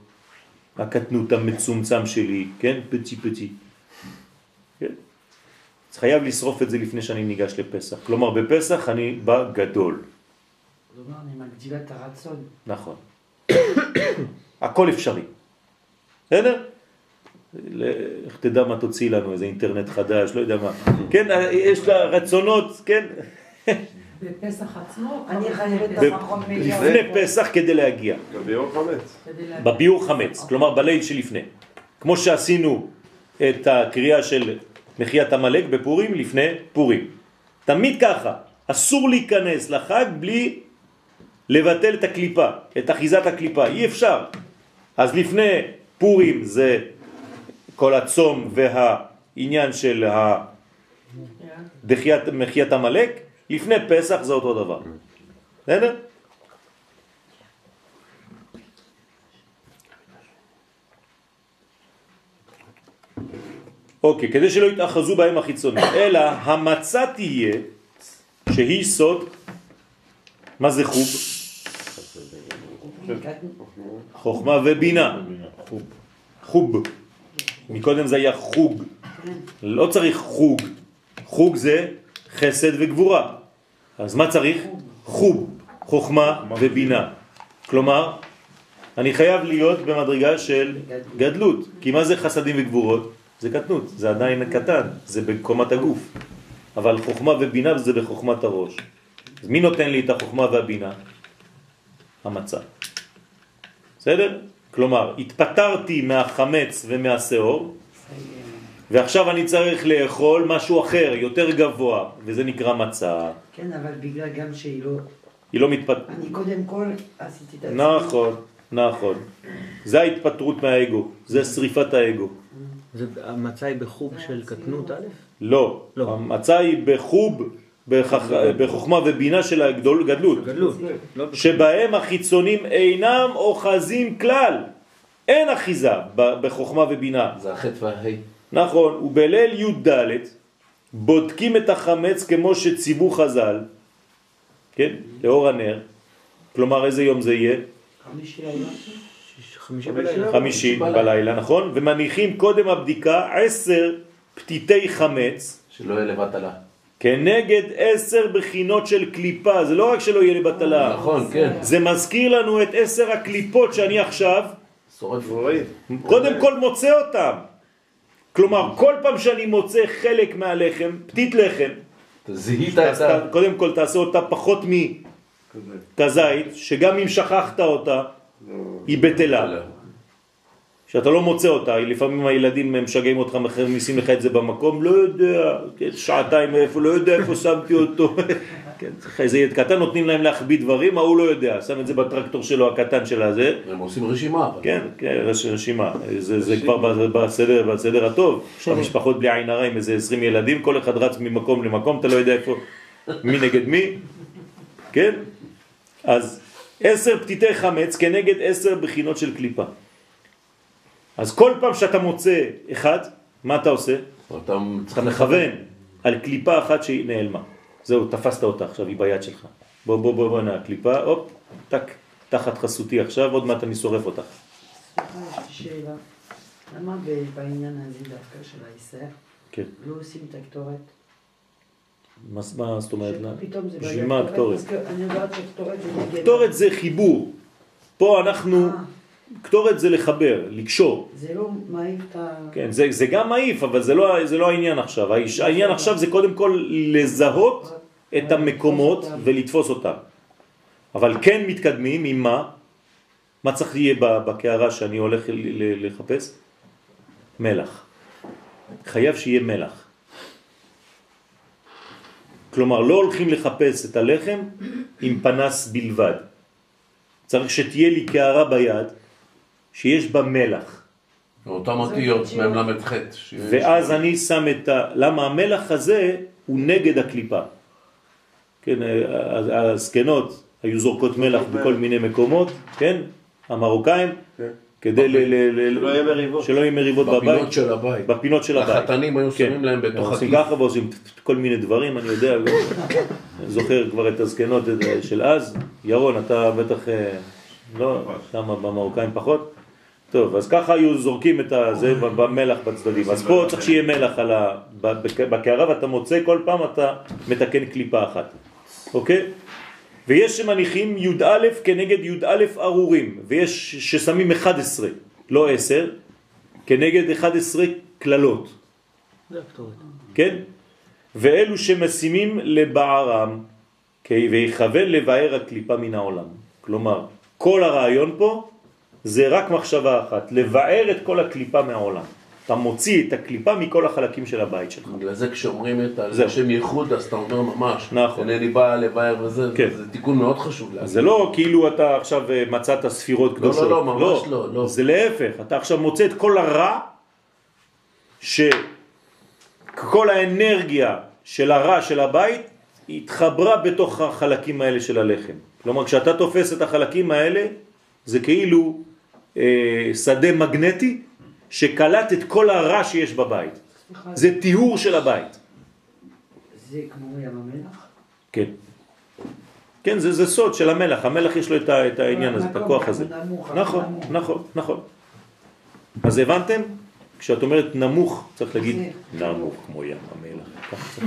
הקטנות המצומצם שלי, כן? פצי פצי. כן? אז חייב לשרוף את זה לפני שאני ניגש לפסח. כלומר, בפסח אני בא גדול. כלומר, אני מגדיל את הרצון. נכון. הכל אפשרי. בסדר? איך תדע מה תוציא לנו, איזה אינטרנט חדש, לא יודע מה. כן, יש לה רצונות, כן? בפסח עצמו? אני חייבת ב- פחות מיליון. לפני פסח כדי להגיע. בביור חמץ. בביור חמץ, כלומר בליל שלפני. כמו שעשינו את הקריאה של מחיית המלאק בפורים לפני פורים. תמיד ככה, אסור להיכנס לחג בלי לבטל את הקליפה, את אחיזת הקליפה, אי אפשר. אז לפני פורים זה כל הצום והעניין של דחיית מחיית המלאק, לפני פסח זה אותו דבר. בסדר? אוקיי, כדי שלא יתאחזו בהם החיצונים, אלא המצה תהיה שהיא סוד, מה זה חוב? חוכמה ובינה. חוב. מקודם זה היה חוג. לא צריך חוג. חוג זה חסד וגבורה. אז מה צריך? חוב, חוכמה ובינה. כלומר, אני חייב להיות במדרגה של גדלות. כי מה זה חסדים וגבורות? זה קטנות, זה עדיין קטן, זה בקומת הגוף. אבל חוכמה ובינה זה בחוכמת הראש. אז מי נותן לי את החוכמה והבינה? המצה. בסדר? כלומר, התפטרתי מהחמץ ומהשאור, ועכשיו אני צריך לאכול משהו אחר, יותר גבוה, וזה נקרא מצה. כן, אבל בגלל גם שהיא לא... היא לא מתפט... אני קודם כל עשיתי את עצמי. נכון, נכון. זה ההתפטרות מהאגו, זה שריפת האגו. זה, המצה היא בחוב של קטנות א'? לא, לא. המצה היא בחוב. בחוכמה ובינה של הגדול, גדלות, גדלות. לא בחוב. שבהם החיצונים אינם אוחזים כלל. אין אחיזה בחוכמה ובינה. זה החטא וההי. נכון, ובליל י"ד בודקים את החמץ כמו שציוו חז"ל, כן, לאור הנר, כלומר איזה יום זה יהיה? חמישי בלילה, נכון? ומניחים קודם הבדיקה עשר פתיתי חמץ שלא יהיה לבטלה. כנגד עשר בחינות של קליפה, זה לא רק שלא יהיה לבטלה, נכון, כן. זה מזכיר לנו את עשר הקליפות שאני עכשיו שורף. קודם כל מוצא אותם. כלומר, כל פעם שאני מוצא חלק מהלחם, פתית לחם, זיהית אז את ה... קודם כל תעשה אותה פחות מכזית, שגם אם שכחת אותה, היא בטלה. שאתה לא מוצא אותה, לפעמים הילדים משגעים אותך, מכניסים לך את זה במקום, לא יודע, כן, שעתיים איפה, לא יודע איפה שמתי אותו. כן, איזה ילד קטן, נותנים להם להחביא דברים, ההוא לא יודע, שם את זה בטרקטור שלו הקטן של הזה, הם עושים רשימה. כן, כן, רש- רשימה. זה, זה כבר בסדר, בסדר הטוב. המשפחות בלי עין הרע עם איזה 20 ילדים, כל אחד רץ ממקום למקום, אתה לא יודע איפה, מי נגד מי, כן? אז עשר פתיתי חמץ כנגד עשר בחינות של קליפה. אז כל פעם שאתה מוצא אחד, מה אתה עושה? אתה אתה מכוון על קליפה אחת שהיא נעלמה. זהו, תפסת אותה עכשיו, היא ביד שלך. בוא, בוא, בוא, בוא, הנה, קליפה, הופ, טק, תחת חסותי עכשיו, עוד מעט אני שורף אותך. סליחה, יש לי שאלה. למה ב- בעניין הזה דווקא של העשר, כן. לא עושים את הקטורת? מה, זאת אומרת? פתאום זה בשביל מה הקטורת? אני יודעת שקטורת זה נגד... קטורת זה חיבור. פה אנחנו, אה, קטורת זה לחבר, לקשור. זה לא מעיף את ה... כן, זה, זה גם מעיף, אבל זה לא, זה לא העניין עכשיו. העניין עכשיו זה קודם כל לזהות את המקומות ולתפוס אותם. אבל כן מתקדמים עם מה? מה צריך יהיה בקערה שאני הולך לחפש? מלח. חייב שיהיה מלח. כלומר, לא הולכים לחפש את הלחם עם פנס בלבד. צריך שתהיה לי קערה ביד שיש בה מלח. אותם אותיות מ"ל"ח. ואז אני שם את ה... למה המלח הזה הוא נגד הקליפה. כן, הזקנות היו זורקות מלח בכל מיני מקומות, כן? המרוקאים, כדי ל... ל- ל- שלא יהיה מריבות. שלא יהיה מריבות בבית. בפינות של הבית. בפינות של הבית. החתנים היו כן. שמים להם בתוך עושים הכיס. ככה ועושים כל מיני דברים, אני יודע, אני זוכר כבר את הזקנות של אז. ירון, אתה בטח, אה, לא, שם במרוקאים פחות. טוב, אז ככה היו זורקים את זה במלח בצדדים. אז פה צריך שיהיה מלח על ה... בק- בקערה ואתה מוצא כל פעם אתה מתקן קליפה אחת. אוקיי? ויש שמניחים י"א כנגד י"א ארורים, ויש ששמים 11, לא 10, כנגד 11 כללות. זה הקטורת. כן? ואלו שמשימים לבערם, כי ויכוון לבאר הקליפה מן העולם. כלומר, כל הרעיון פה זה רק מחשבה אחת, לבאר את כל הקליפה מהעולם. אתה מוציא את הקליפה מכל החלקים של הבית שלך. בגלל זה כשאומרים את. השם ייחוד, אז אתה אומר ממש. נכון. אינני בא לבאר וזה, כן. זה תיקון מאוד חשוב. אז זה לא כאילו אתה עכשיו אה, מצאת ספירות קדושות. לא, ממש לא, לא. זה להפך, אתה עכשיו מוצא את כל הרע, שכל האנרגיה של הרע של הבית התחברה בתוך החלקים האלה של הלחם. כלומר, כשאתה תופס את החלקים האלה, זה כאילו שדה מגנטי שקלט את כל הרע שיש בבית. סליחה, זה טיהור של הבית. זה כמו ים המלח? כן. כן, זה, זה סוד של המלח, המלח יש לו את, ה, את העניין הזה, את הכוח הזה. הנמוך, נכון. נכון, נכון. אז הבנתם? כשאת אומרת נמוך, צריך להגיד נמוך כמו ים המלח.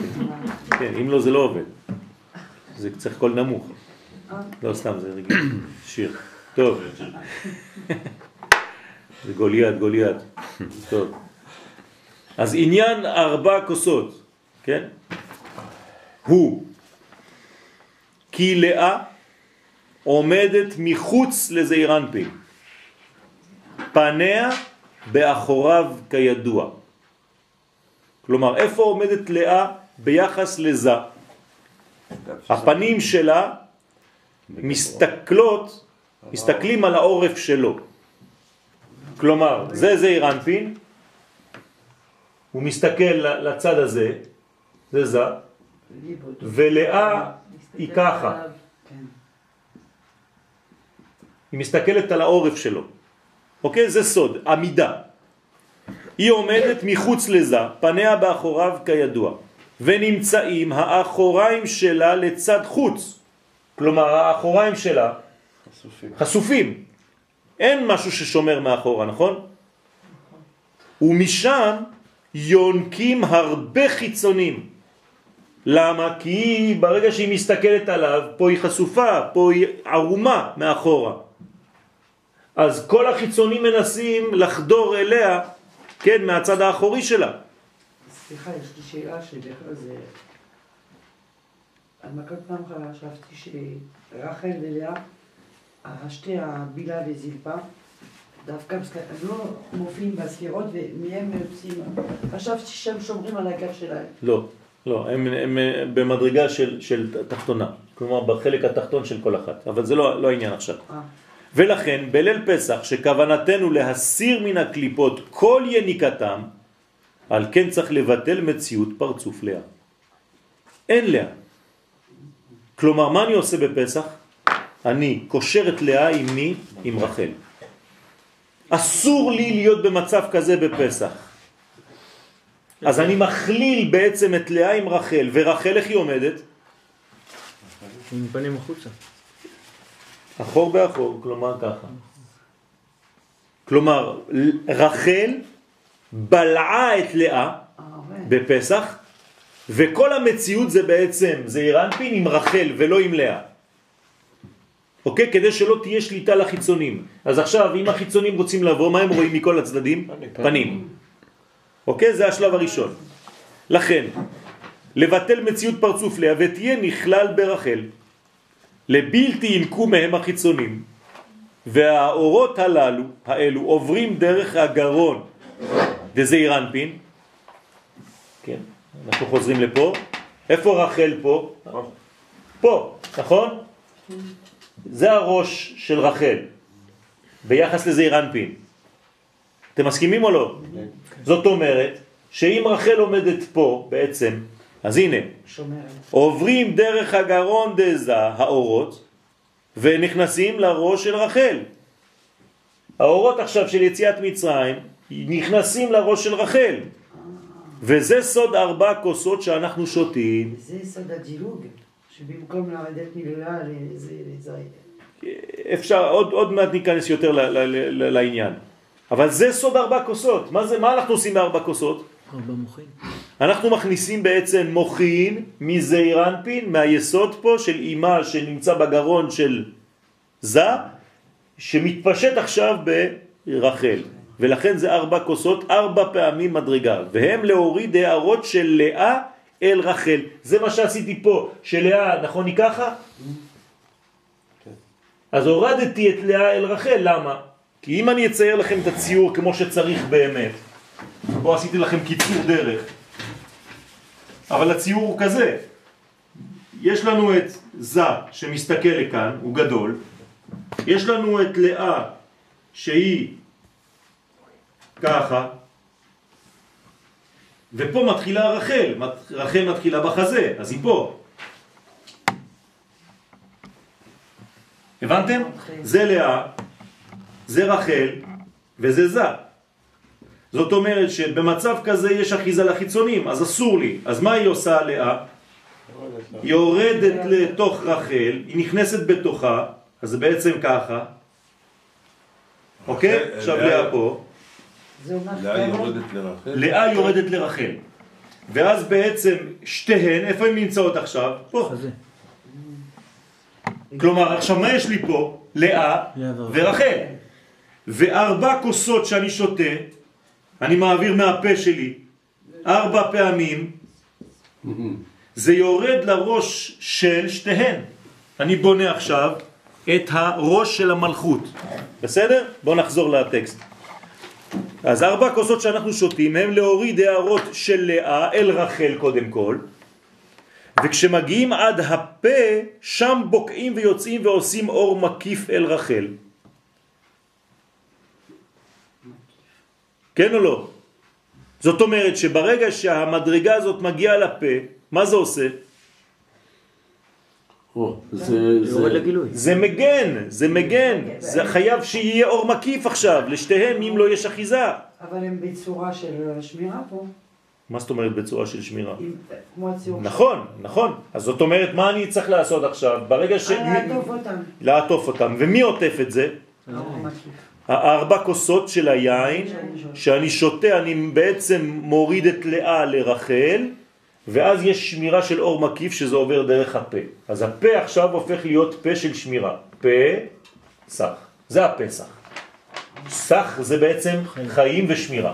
כן, אם לא זה לא עובד. זה צריך קול נמוך. אה. לא סתם, זה רגיל, שיר. טוב. זה גוליית, גוליית. טוב. אז עניין ארבע כוסות, כן? הוא כי לאה עומדת מחוץ לזעיר אנפין. פניה באחוריו כידוע. כלומר, איפה עומדת לאה ביחס לזה? הפנים שלה מסתכלות, מסתכלים על העורף שלו. כלומר, זה זעיר אנפין, הוא מסתכל לצד הזה, זה זה, ולאה היא ככה. כן. היא מסתכלת על העורף שלו. אוקיי? זה סוד, עמידה. היא עומדת מחוץ לזה, פניה באחוריו כידוע, ונמצאים האחוריים שלה לצד חוץ. כלומר, האחוריים שלה חשופים. חשופים. אין משהו ששומר מאחורה, נכון? ומשם יונקים הרבה חיצונים. למה? כי ברגע שהיא מסתכלת עליו, פה היא חשופה, פה היא ערומה מאחורה. אז כל החיצונים מנסים לחדור אליה, כן, מהצד האחורי שלה. סליחה, יש לי שאלה שבכלל זה... אני כל פעם חשבתי שרחל ולאה, שתי הבילה וזלפה, דווקא הם לא מופיעים בספירות ומהם יוצאים... חשבתי שהם שומרים על הגב שלהם. לא, לא, הם, הם במדרגה של, של תחתונה, כלומר בחלק התחתון של כל אחת, אבל זה לא, לא העניין עכשיו. אה, ולכן בליל פסח שכוונתנו להסיר מן הקליפות כל יניקתם, על כן צריך לבטל מציאות פרצוף לאה. אין לאה. כלומר, מה אני עושה בפסח? אני קושר את לאה עם מי? עם רחל. אסור לי להיות במצב כזה בפסח. אז אני מכליל בעצם את לאה עם רחל, ורחל איך היא עומדת? עם פנים החוצה. אחור באחור, כלומר ככה. כלומר, רחל בלעה את לאה. בפסח, וכל המציאות זה בעצם, זה אירנפין עם רחל ולא עם לאה. אוקיי? כדי שלא תהיה שליטה לחיצונים. אז עכשיו, אם החיצונים רוצים לבוא, מה הם רואים מכל הצדדים? פנים. אוקיי? זה השלב הראשון. לכן, לבטל מציאות פרצוף לאה ותהיה נכלל ברחל. לבלתי ינקו מהם החיצונים, והאורות הללו, האלו, עוברים דרך הגרון דזעיר אנפין, כן, אנחנו חוזרים לפה, איפה רחל פה? פה, נכון? זה הראש של רחל, ביחס לזעיר אנפין. אתם מסכימים או לא? זאת אומרת, שאם רחל עומדת פה בעצם, אז הנה, שומרת. עוברים דרך הגרון דזה, האורות, ונכנסים לראש של רחל. האורות עכשיו של יציאת מצרים נכנסים לראש של רחל. וזה סוד ארבע כוסות שאנחנו שותים. זה סוד הדילוג, שבמקום לרדת מלאה לזה, לזה. אפשר, עוד, עוד מעט ניכנס יותר ל, ל, ל, ל, לעניין. אבל זה סוד ארבע כוסות. מה, זה, מה אנחנו עושים בארבע כוסות? ארבע מוחין. אנחנו מכניסים בעצם מוחין מזעיר אנפין, מהיסוד פה של אימה שנמצא בגרון של זה, שמתפשט עכשיו ברחל. ולכן זה ארבע כוסות, ארבע פעמים מדרגה, והם להוריד הערות של לאה אל רחל. זה מה שעשיתי פה, שלאה, נכון היא ככה? אז הורדתי את לאה אל רחל, למה? כי אם אני אצייר לכם את הציור כמו שצריך באמת, פה עשיתי לכם קיצור דרך, אבל הציור הוא כזה, יש לנו את זה שמסתכל לכאן, הוא גדול, יש לנו את לאה שהיא ככה, ופה מתחילה רחל, רחל מתחילה בחזה, אז היא פה. הבנתם? זה לאה, זה רחל וזה זה. זאת אומרת שבמצב כזה יש אחיזה לחיצונים, אז אסור לי. אז מה היא עושה לאה? היא יורדת לתוך רחל, היא נכנסת בתוכה, אז זה בעצם ככה. אוקיי? רחל- עכשיו לאה- לאה פה. לאה יורדת לרחל. לאה יורדת לרחל. ואז בעצם שתיהן, איפה הן נמצאות עכשיו? פה. כלומר, עכשיו מה יש לי פה? לאה ורחל. וארבע כוסות שאני שותה, אני מעביר מהפה שלי ארבע פעמים, זה יורד לראש של שתיהן. אני בונה עכשיו את הראש של המלכות. בסדר? בואו נחזור לטקסט. אז ארבע כוסות שאנחנו שותים הם להוריד הערות של לאה אל רחל קודם כל, וכשמגיעים עד הפה, שם בוקעים ויוצאים ועושים אור מקיף אל רחל. כן או לא? זאת אומרת שברגע שהמדרגה הזאת מגיעה לפה, מה זה עושה? או, זה, מגן, זה מגן, זה חייב שיהיה אור מקיף עכשיו, לשתיהם אם לא יש אחיזה. אבל הם בצורה של שמירה פה. מה זאת אומרת בצורה של שמירה? נכון, נכון. אז זאת אומרת, מה אני צריך לעשות עכשיו? ברגע ש... לעטוף אותם. לעטוף אותם. ומי עוטף את זה? אור מקיף. הארבע כוסות של היין שאני שותה. שאני שותה, אני בעצם מוריד את לאה לרחל, ואז יש שמירה של אור מקיף שזה עובר דרך הפה. אז הפה עכשיו הופך להיות פה של שמירה. פה, סך. זה הפסח. סך זה בעצם חיים ושמירה.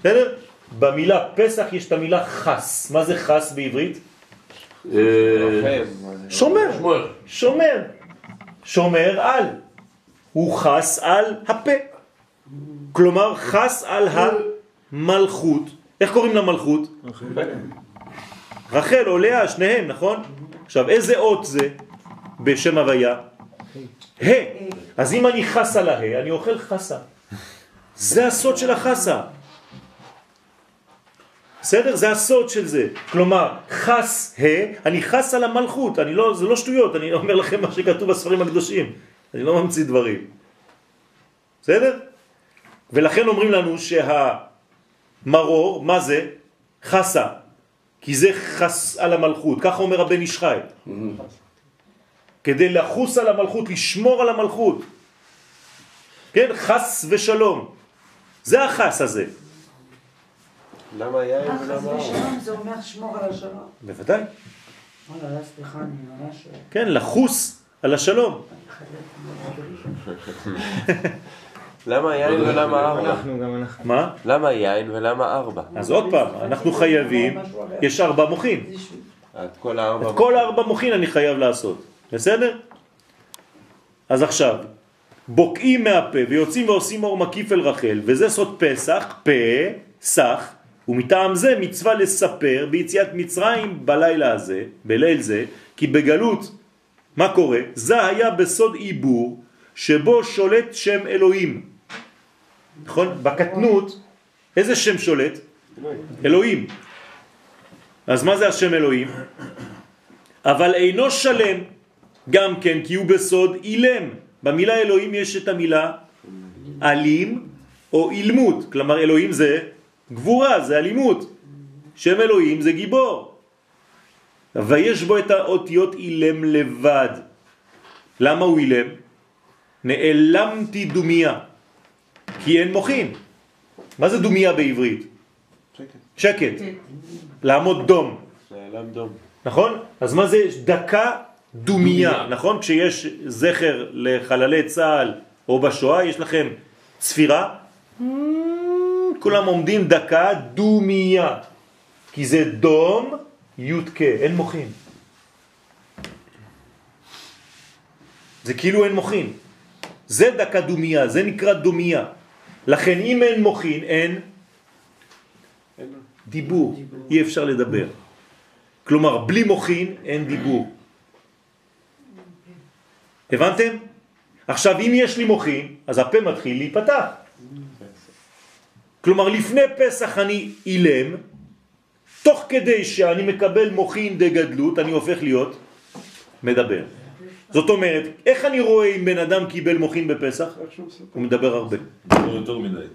בסדר? במילה פסח יש את המילה חס. מה זה חס בעברית? אה, שומר. שומר. שומר על. הוא חס על הפה. כלומר, חס על המלכות. איך קוראים למלכות? רחל או לאה, שניהם, נכון? עכשיו, איזה אות זה בשם הוויה? ה'. אז אם אני חס על הה, אני אוכל חסה. זה הסוד של החסה. בסדר? זה הסוד של זה. כלומר, חס ה', אני חס על המלכות, אני לא, זה לא שטויות, אני אומר לכם מה שכתוב בספרים הקדושים. אני לא ממציא דברים. בסדר? ולכן אומרים לנו שהמרור, מה זה? חסה. כי זה חס על המלכות, ככה אומר הבן איש חי. כדי לחוס על המלכות, לשמור על המלכות. כן? חס ושלום. זה החס הזה. למה יין חס ולמה אור? ושלום זה אומר שמור על השלום. בוודאי. לא. כן, לחוס על השלום. למה יין ולמה ארבע? אנחנו גם אנחנו. מה? למה יין ולמה ארבע? אז עוד פעם, אנחנו חייבים, יש ארבע מוחין. את כל הארבע... את כל הארבע מוחין אני חייב לעשות, בסדר? אז עכשיו, בוקעים מהפה ויוצאים ועושים אור מקיף אל רחל, וזה סוד פסח, פה, סח, ומטעם זה מצווה לספר ביציאת מצרים בלילה הזה, בליל זה, כי בגלות, מה קורה? זה היה בסוד עיבור, שבו שולט שם אלוהים. נכון? בקטנות, איזה שם שולט? אלוהים. אז מה זה השם אלוהים? אבל אינו שלם גם כן כי הוא בסוד אילם. במילה אלוהים יש את המילה אלים או אילמות. כלומר אלוהים זה גבורה, זה אלימות. שם אלוהים זה גיבור. ויש בו את האותיות אילם לבד. למה הוא אילם? נעלמתי דומיה. כי אין מוחין. מה זה דומיה בעברית? שקט. לעמוד דום. דום. נכון? אז מה זה דקה דומיה, נכון? כשיש זכר לחללי צה"ל או בשואה, יש לכם צפירה, כולם עומדים דקה דומיה, כי זה דום יודקה, אין מוחין. זה כאילו אין מוחין. זה דקה דומיה, זה נקרא דומיה. לכן אם אין מוחין, אין דיבור, אי אפשר לדבר. כלומר, בלי מוחין אין דיבור. הבנתם? עכשיו, אם יש לי מוחין, אז הפה מתחיל להיפתח. כלומר, לפני פסח אני אילם, תוך כדי שאני מקבל מוחין דגדלות, אני הופך להיות מדבר. זאת אומרת, איך אני רואה אם בן אדם קיבל מוחין בפסח? הוא מדבר הרבה. לא יותר מדי.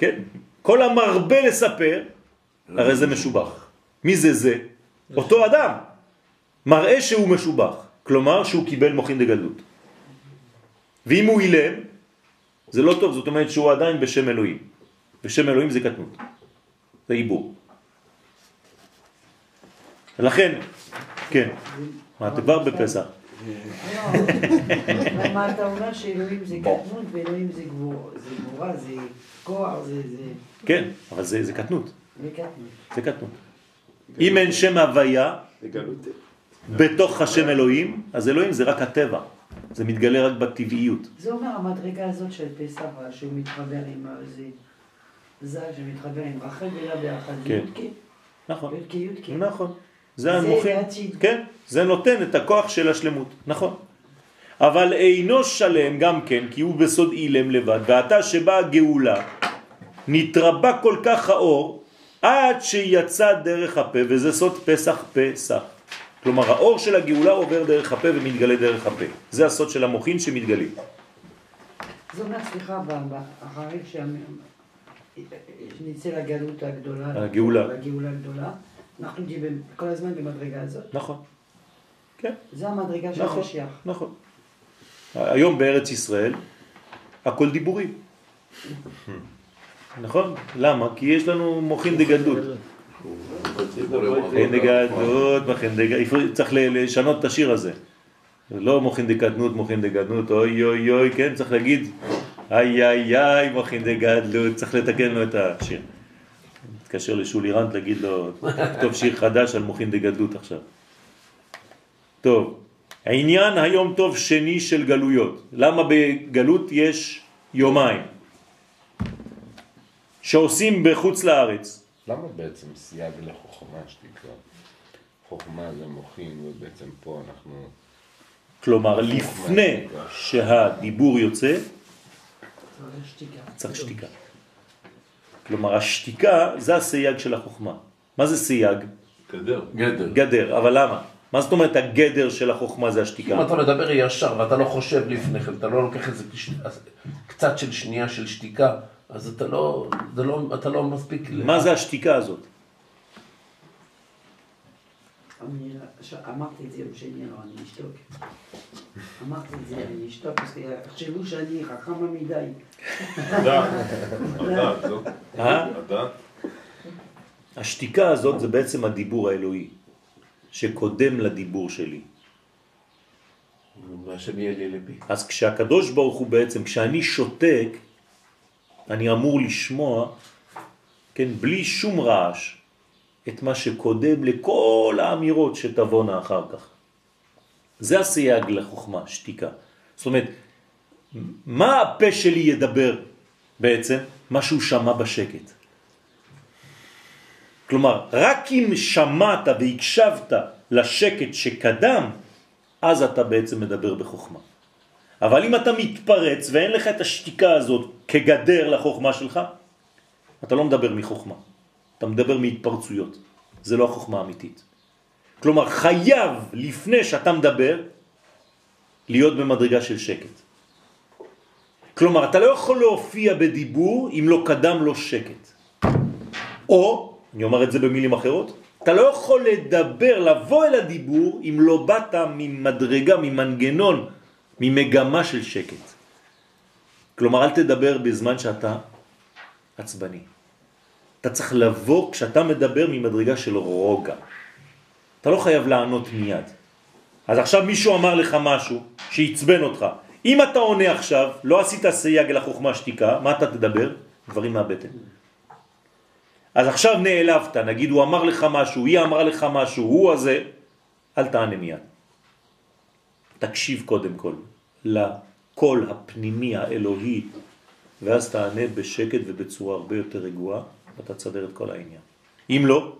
כן? כל המרבה לספר, הרי זה משובח. מי זה זה? אותו אדם. מראה שהוא משובח. כלומר שהוא קיבל מוחין דגדלות. ואם הוא אילם, זה לא טוב, זאת אומרת שהוא עדיין בשם אלוהים. בשם אלוהים זה קטנות. זה עיבור. ולכן, כן. מה, אתה כבר בפסח. לא, מה אתה אומר שאלוהים זה קטנות ואלוהים זה גבור- זה גבורה, זה כוח, זה זה- כן, אבל זה זה קטנות. זה קטנות. זה קטנות. אם אין שם הוויה. בתוך השם אלוהים, אז אלוהים זה רק הטבע. זה מתגלה רק בטבעיות. זה אומר המדרגה הזאת של פסח, שהוא מתחבר עם זל שמתחבר עם רחל ולה ביחד. כן. יודקי, נכון. יודקי, יודקי. נכון. זה זה המוחין. לעתיד. כן, זה נותן את הכוח של השלמות, נכון. אבל אינו שלם גם כן, כי הוא בסוד אילם לבד, ועתה שבאה הגאולה, נתרבה כל כך האור, עד שיצא דרך הפה, וזה סוד פסח פסח. כלומר, האור של הגאולה עובר דרך הפה ומתגלה דרך הפה. זה הסוד של המוחין שמתגלים. זה אומר, סליחה, אחרי שנצא לגלות הגדולה, הגאולה. לגאולה הגדולה, אנחנו כל הזמן במדרגה הזאת. נכון. כן. זה המדרגה של נכון, המשיח. נכון. היום בארץ ישראל הכל דיבורים. נכון? למה? כי יש לנו מוחין דגדלות. מוחין דגדלות, מוחין דגדלות, צריך לשנות את השיר הזה. זה לא מוחין דקדנות, מוחין דגדנות, אוי אוי אוי, כן, צריך להגיד איי איי איי, מוחין דגדלות, צריך לתקן לו את השיר. מתקשר לשולי רנט להגיד לו, תכתוב שיר חדש על מוחין דגדלות עכשיו. טוב, העניין היום טוב שני של גלויות. למה בגלות יש יומיים? שעושים בחוץ לארץ. למה בעצם סייג לחוכמה שתקרא? חוכמה זה מוחין, ובעצם פה אנחנו... כלומר, לפני שהדיבור יוצא, צריך שתיקה. כלומר, השתיקה זה הסייג של החוכמה. מה זה סייג? גדר. גדר. גדר. אבל למה? מה זאת אומרת הגדר של החוכמה זה אם השתיקה? אתה מדבר ישר ואתה לא חושב לפני כן, אתה לא לוקח איזה כש- קצת של שנייה של שתיקה, אז אתה לא, לא, אתה לא מספיק... מה זה השתיקה הזאת? אני ש- אמרתי את זה יום שני, לא, אני אשתוק. אמרתי את זה, אני אשתוק, אז יחשבו שאני חכמה מדי. לא? אה? הדעת. השתיקה הזאת זה בעצם הדיבור האלוהי, שקודם לדיבור שלי. אז כשהקדוש ברוך הוא בעצם, כשאני שותק, אני אמור לשמוע, כן, בלי שום רעש, את מה שקודם לכל האמירות שתבואנה אחר כך. זה הסייג לחוכמה, שתיקה. זאת אומרת, מה הפה שלי ידבר בעצם? מה שהוא שמע בשקט. כלומר, רק אם שמעת והקשבת לשקט שקדם, אז אתה בעצם מדבר בחוכמה. אבל אם אתה מתפרץ ואין לך את השתיקה הזאת כגדר לחוכמה שלך, אתה לא מדבר מחוכמה, אתה מדבר מהתפרצויות. זה לא החוכמה האמיתית. כלומר, חייב לפני שאתה מדבר להיות במדרגה של שקט. כלומר, אתה לא יכול להופיע בדיבור אם לא קדם לו שקט. או, אני אומר את זה במילים אחרות, אתה לא יכול לדבר, לבוא אל הדיבור, אם לא באת ממדרגה, ממנגנון, ממגמה של שקט. כלומר, אל תדבר בזמן שאתה עצבני. אתה צריך לבוא כשאתה מדבר ממדרגה של רוגע. אתה לא חייב לענות מיד. אז עכשיו מישהו אמר לך משהו שעצבן אותך. אם אתה עונה עכשיו, לא עשית סייג לחוכמה שתיקה, מה אתה תדבר? דברים מהבטן. אז עכשיו נעלבת, נגיד הוא אמר לך משהו, היא אמרה לך משהו, הוא הזה, אל תענה מיד. תקשיב קודם כל לקול הפנימי האלוהי, ואז תענה בשקט ובצורה הרבה יותר רגועה, ואתה תסדר את כל העניין. אם לא,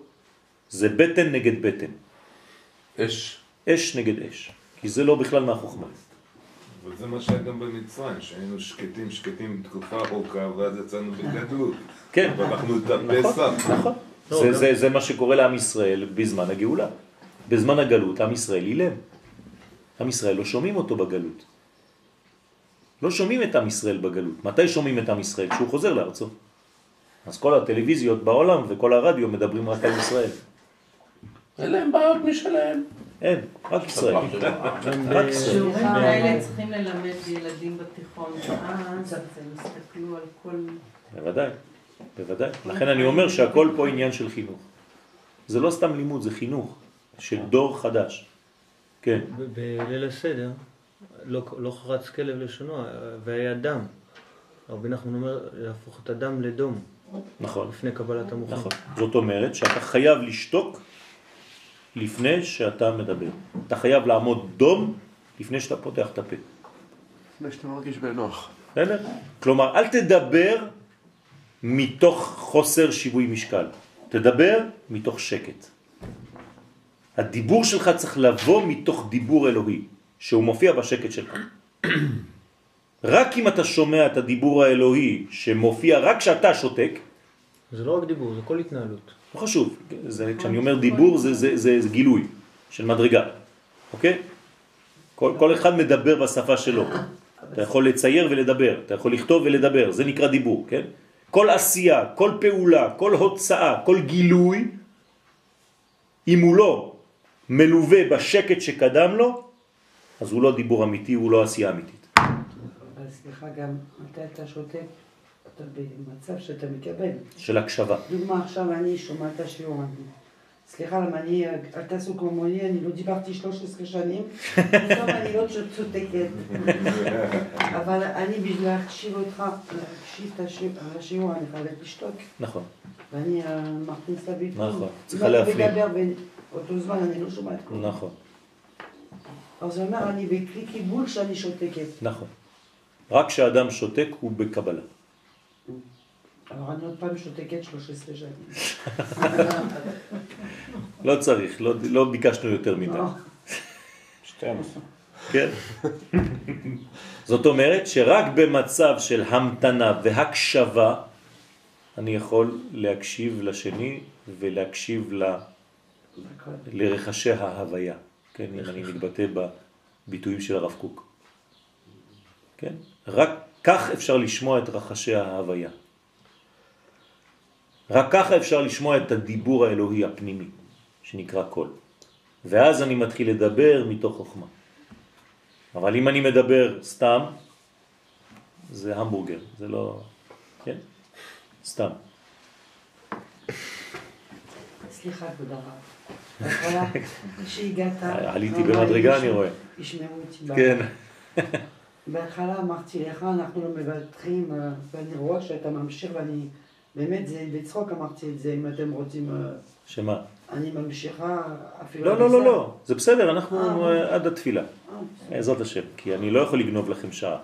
זה בטן נגד בטן, אש. אש נגד אש, כי זה לא בכלל מהחוכמה. וזה מה שהיה גם במצרים, שהיינו שקטים שקטים תקופה ארוכה, ואז יצאנו בגדלות. כן. ואנחנו את נכון, הפסח. נכון. זה, זה, זה מה שקורה לעם ישראל בזמן הגאולה. בזמן הגלות עם ישראל אילם. עם ישראל לא שומעים אותו בגלות. לא שומעים את עם ישראל בגלות. מתי שומעים את עם ישראל? כשהוא חוזר לארצו. אז כל הטלוויזיות בעולם וכל הרדיו מדברים רק על ישראל. אין להם בעיות משלהם. אין, רק ישראל. רק ישראל. שיעורים כאלה צריכים ללמד ילדים בתיכון, ואז הם יסתכלו על כל... בוודאי, בוודאי. לכן אני אומר שהכל פה עניין של חינוך. זה לא סתם לימוד, זה חינוך. של דור חדש. כן, בליל הסדר, לא, לא חרץ כלב לשונו, והיה דם. רבי נחמן אומר להפוך את הדם לדום נכון, לפני קבלת המוחים. נכון. זאת אומרת שאתה חייב לשתוק לפני שאתה מדבר. אתה חייב לעמוד דום לפני שאתה פותח את הפה. לפני שאתה מרגיש בנוח. בסדר? כלומר, אל תדבר מתוך חוסר שיווי משקל. תדבר מתוך שקט. הדיבור שלך צריך לבוא מתוך דיבור אלוהי, שהוא מופיע בשקט שלך. רק אם אתה שומע את הדיבור האלוהי שמופיע רק כשאתה שותק, זה לא רק דיבור, זה כל התנהלות. לא חשוב, זה, כשאני אומר דיבור זה, זה, זה, זה גילוי של מדרגה, אוקיי? כל, כל אחד מדבר בשפה שלו. אתה יכול לצייר ולדבר, אתה יכול לכתוב ולדבר, זה נקרא דיבור, כן? כל עשייה, כל פעולה, כל הוצאה, כל גילוי, אם הוא לא מלווה בשקט שקדם לו, אז הוא לא דיבור אמיתי, הוא לא עשייה אמיתית. אבל סליחה, גם מתי אתה שותק, אתה במצב שאתה מקבל. של הקשבה. דוגמה, עכשיו אני שומעת את השיעור. אני- סליחה, למה אני, אל תעשו כמוני, אני לא דיברתי 13 שנים, בסוף אני לא צודקת. אבל אני בשביל להקשיב אותך, להקשיב את השיעור- אני חייבת לשתוק. נכון, ואני אה, מכניסה בפנים. נכון, אם צריכה אני להפנים. באותו זמן, אני לא שומעת כלום. נכון, אז זה אומר, אני בכלי קיבול שאני שותקת. נכון. רק כשאדם שותק הוא בקבלה. אבל אני עוד פעם שותקת 13 שנים. לא צריך, לא, לא ביקשנו יותר מדי. לא. 12. כן? זאת אומרת שרק במצב של המתנה והקשבה אני יכול להקשיב לשני ולהקשיב ל... לרחשי ההוויה, כן, אם אני מתבטא בביטויים של הרב קוק. כן? רק כך אפשר לשמוע את רחשי ההוויה. רק ככה אפשר לשמוע את הדיבור האלוהי הפנימי, שנקרא קול. ואז אני מתחיל לדבר מתוך חוכמה. אבל אם אני מדבר סתם, זה המבורגר, זה לא... כן? סתם. סליחה, כבוד הרב. כשהגעת... עליתי במדרגה, אני רואה. ישמעו אותי. כן. בהתחלה אמרתי לך, אנחנו לא מבטחים, אה, ואני רואה שאתה ממשיך, ואני... באמת, זה בצחוק אמרתי את זה, אם אתם רוצים... אה, שמה? אני ממשיכה אפילו... לא, לא, לא. לא, זה בסדר, אנחנו אה, אה, עד התפילה. אה. בעזרת השם, כי אני לא יכול לגנוב לכם שעה.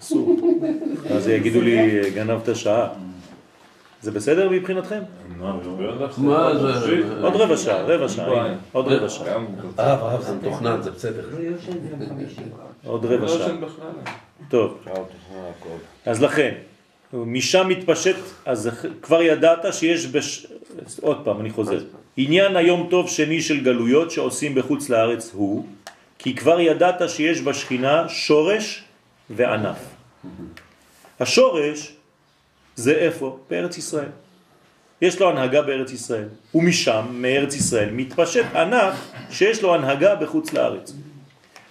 אסור. אז יגידו לי, גנבת שעה. זה בסדר מבחינתכם? מה, מה זה? עוד רבע שעה, רבע שעה, עוד רבע שעה. הרב, הרב, זה מתוכנן, זה בסדר. לא. עוד לא רבע שעה. ישן בכלל. טוב. אז לכן, משם מתפשט, אז כבר ידעת שיש, בש... עוד פעם, אני חוזר. עניין היום טוב שני של גלויות שעושים בחוץ לארץ הוא, כי כבר ידעת שיש בשכינה שורש וענף. השורש זה איפה? בארץ ישראל. יש לו הנהגה בארץ ישראל, ומשם, מארץ ישראל, מתפשט ענף שיש לו הנהגה בחוץ לארץ.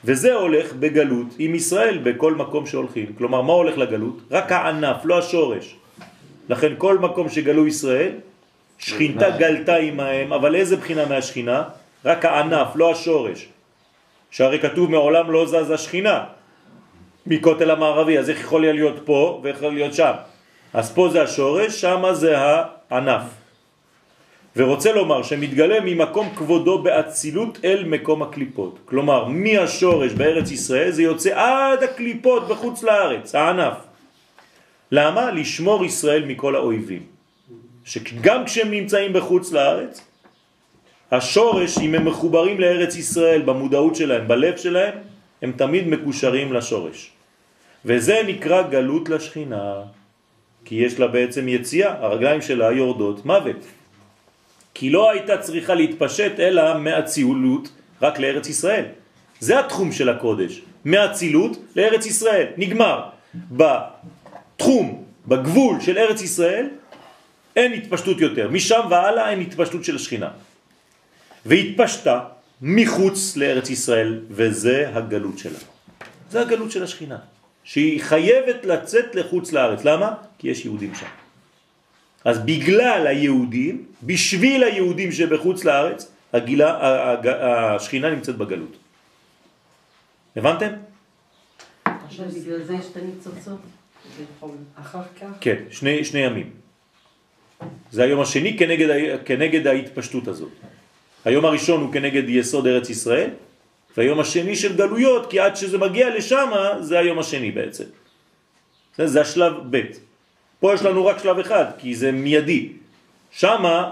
וזה הולך בגלות עם ישראל בכל מקום שהולכים. כלומר, מה הולך לגלות? רק הענף, לא השורש. לכן כל מקום שגלו ישראל, שכינתה גלתה עמהם, אבל איזה בחינה מהשכינה? רק הענף, לא השורש. שהרי כתוב מעולם לא זז השכינה מכותל המערבי, אז איך יכול להיות פה ואיך יכול להיות שם? אז פה זה השורש, שם זה הענף. ורוצה לומר שמתגלה ממקום כבודו באצילות אל מקום הקליפות. כלומר, מהשורש בארץ ישראל זה יוצא עד הקליפות בחוץ לארץ, הענף. למה? לשמור ישראל מכל האויבים. שגם כשהם נמצאים בחוץ לארץ, השורש, אם הם מחוברים לארץ ישראל במודעות שלהם, בלב שלהם, הם תמיד מקושרים לשורש. וזה נקרא גלות לשכינה, כי יש לה בעצם יציאה, הרגליים שלה יורדות מוות. כי לא הייתה צריכה להתפשט אלא מהציולות רק לארץ ישראל. זה התחום של הקודש, מהצילות לארץ ישראל, נגמר. בתחום, בגבול של ארץ ישראל, אין התפשטות יותר. משם והלאה אין התפשטות של השכינה. והתפשטה מחוץ לארץ ישראל, וזה הגלות שלה. זה הגלות של השכינה, שהיא חייבת לצאת לחוץ לארץ. למה? כי יש יהודים שם. אז בגלל היהודים, בשביל היהודים שבחוץ לארץ, הגילה, הג- השכינה נמצאת בגלות. הבנתם? עכשיו בגלל זה יש את הניצוצות. אחר כך, כן, שני, שני ימים. זה היום השני כנגד, כנגד ההתפשטות הזאת. היום הראשון הוא כנגד יסוד ארץ ישראל, והיום השני של גלויות, כי עד שזה מגיע לשם, זה היום השני בעצם. זה, זה השלב ב'. פה יש לנו רק שלב אחד, כי זה מיידי. שמה,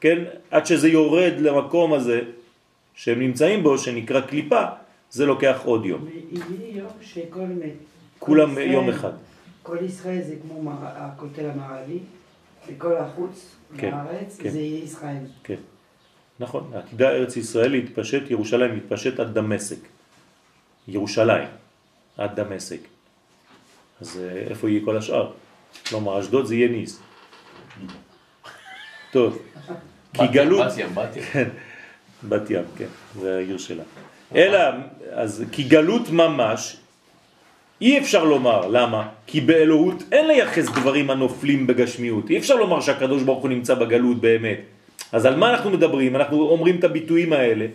כן, עד שזה יורד למקום הזה שהם נמצאים בו, שנקרא קליפה, זה לוקח עוד יום. שכל. כולם ישראל- יום אחד. כל ישראל זה כמו מר- הכותל המערבי, וכל החוץ כן, בארץ כן. זה יהיה ישראל. כן, נכון. עתידה ארץ ישראל להתפשט, ירושלים להתפשט עד דמשק. ירושלים, עד דמשק. אז אה, איפה יהיה כל השאר? כלומר, אשדוד זה יהיה ניס. טוב, כי גלות... בת ים, בת ים. כן, בת ים, כן, זה העיר שלה. אלא, אז כי גלות ממש, אי אפשר לומר, למה? כי באלוהות אין לייחס דברים הנופלים בגשמיות. אי אפשר לומר שהקדוש ברוך הוא נמצא בגלות באמת. אז על מה אנחנו מדברים? אנחנו אומרים את הביטויים האלה,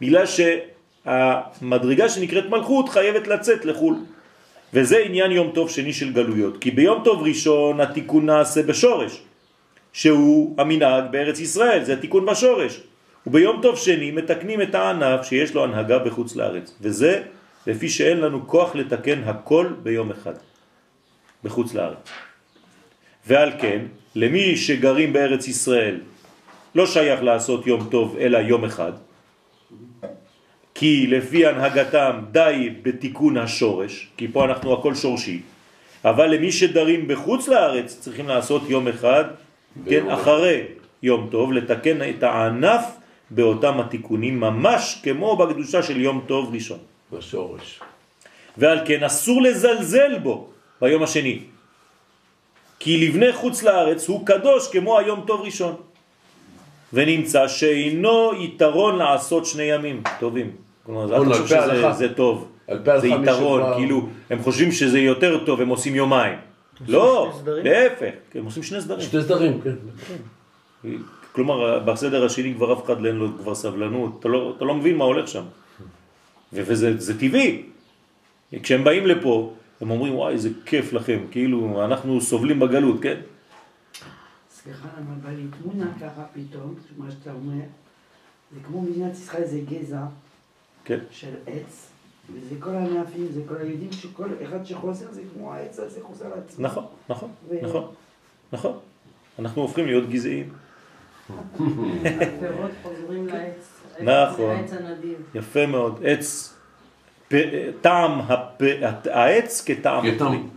בגלל שהמדרגה שנקראת מלכות חייבת לצאת לחו"ל. וזה עניין יום טוב שני של גלויות. כי ביום טוב ראשון התיקון נעשה בשורש, שהוא המנהג בארץ ישראל, זה התיקון בשורש. וביום טוב שני מתקנים את הענף שיש לו הנהגה בחוץ לארץ. וזה לפי שאין לנו כוח לתקן הכל ביום אחד, בחוץ לארץ. ועל כן, למי שגרים בארץ ישראל לא שייך לעשות יום טוב אלא יום אחד, כי לפי הנהגתם די בתיקון השורש, כי פה אנחנו הכל שורשי, אבל למי שדרים בחוץ לארץ צריכים לעשות יום אחד, כן, אחרי יום טוב, לתקן את הענף באותם התיקונים, ממש כמו בקדושה של יום טוב ראשון. בשורש. ועל כן אסור לזלזל בו ביום השני. כי לבני חוץ לארץ הוא קדוש כמו היום טוב ראשון. ונמצא שאינו יתרון לעשות שני ימים טובים. כלומר, זה אל על תחשוב פי שזה טוב. על פי ההלכה זה יתרון, כאילו, הם חושבים שזה יותר טוב, הם עושים יומיים. לא, שני? להפך, הם עושים שני סדרים. שתי סדרים, כן. כלומר, בסדר השני כבר אף אחד אין לו כבר סבלנות, אתה לא, אתה לא מבין מה הולך שם. וזה זה טבעי. כשהם באים לפה, הם אומרים, וואי, איזה כיף לכם, כאילו, אנחנו סובלים בגלות, כן? סליחה, למה בא לי תמונה ככה פתאום, מה שאתה אומר, זה כמו מדינת ישראל, זה גזע כן. של עץ, וזה כל הענפים, זה כל היהודים, שכל אחד שחוזר זה כמו העץ הזה חוזר לעצמו. נכון, נכון, ו- נכון, נכון. אנחנו הופכים להיות גזעיים. הפירות חוזרים לעץ. נכון. לעץ הנדיב. יפה מאוד. עץ, פ, טעם הפ, העץ כטעם הפרי. טעם-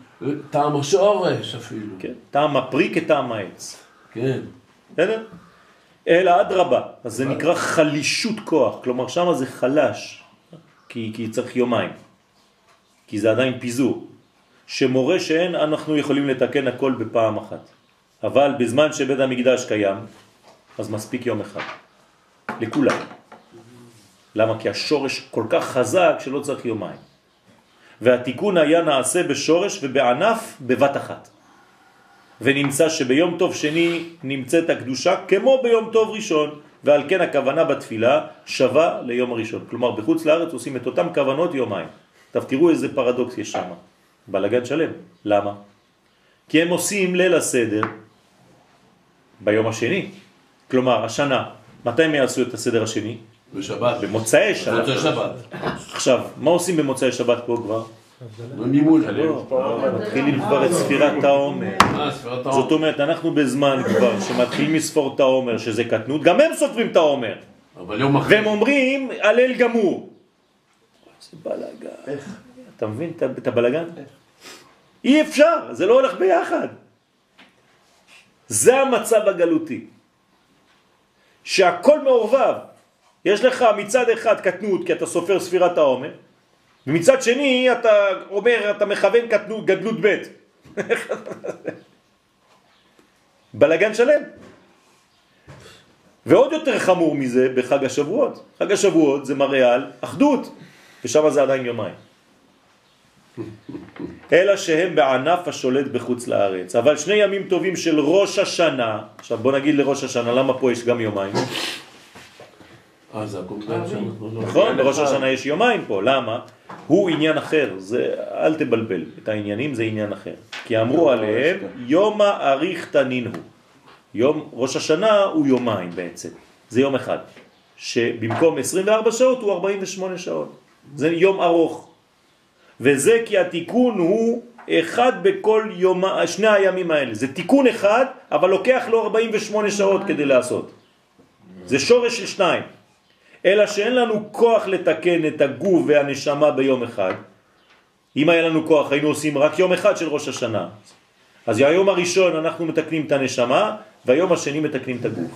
טעם השורש אפילו. כן, טעם הפרי כטעם העץ. כן. בסדר? אלא אדרבה, אז זה נקרא חלישות כוח, כלומר שם זה חלש, כי, כי צריך יומיים, כי זה עדיין פיזור, שמורה שאין אנחנו יכולים לתקן הכל בפעם אחת, אבל בזמן שבית המקדש קיים, אז מספיק יום אחד, לכולם. למה? כי השורש כל כך חזק שלא צריך יומיים. והתיקון היה נעשה בשורש ובענף בבת אחת. ונמצא שביום טוב שני נמצאת הקדושה כמו ביום טוב ראשון, ועל כן הכוונה בתפילה שווה ליום הראשון. כלומר, בחוץ לארץ עושים את אותם כוונות יומיים. עכשיו תראו איזה פרדוקס יש שם. בלגן שלם. למה? כי הם עושים ליל הסדר ביום השני. כלומר, השנה, מתי הם יעשו את הסדר השני? בשבת. במוצאי שבת. במוצאי שבת. עכשיו, מה עושים במוצאי שבת פה כבר? ממול. לא, מתחילים כבר את ספירת העומר. אה. זאת אומרת, אנחנו בזמן כבר שמתחילים לספור את העומר, שזה קטנות, גם הם סופרים את העומר. אבל יום אחרי. והם אומרים, הלל גמור. זה בלגן. אתה מבין את ה- את הבלגן? אי אפשר, זה לא הולך ביחד. זה המצב הגלותי. שהכל מעורבב. יש לך מצד אחד קטנות, כי אתה סופר ספירת העומר, ומצד שני אתה אומר, אתה מכוון קטנות, גדלות ב'. בלגן שלם. ועוד יותר חמור מזה בחג השבועות. חג השבועות זה מראה על אחדות, ושם זה עדיין יומיים. אלא שהם בענף השולט בחוץ לארץ. אבל שני ימים טובים של ראש השנה, עכשיו בוא נגיד לראש השנה, למה פה יש גם יומיים? אה, זה הקומפלט שאנחנו לא... נכון, בראש השנה יש יומיים פה, למה? הוא עניין אחר, זה, אל תבלבל, את העניינים זה עניין אחר. כי אמרו עליהם, יומא אריך תנין הוא. יום ראש השנה הוא יומיים בעצם, זה יום אחד. שבמקום 24 שעות הוא 48 שעות. זה יום ארוך. וזה כי התיקון הוא אחד בכל יום, שני הימים האלה. זה תיקון אחד, אבל לוקח לו 48 שעות כדי לעשות. זה שורש של שניים. אלא שאין לנו כוח לתקן את הגוף והנשמה ביום אחד. אם היה לנו כוח היינו עושים רק יום אחד של ראש השנה. אז היום הראשון אנחנו מתקנים את הנשמה והיום השני מתקנים את הגוף.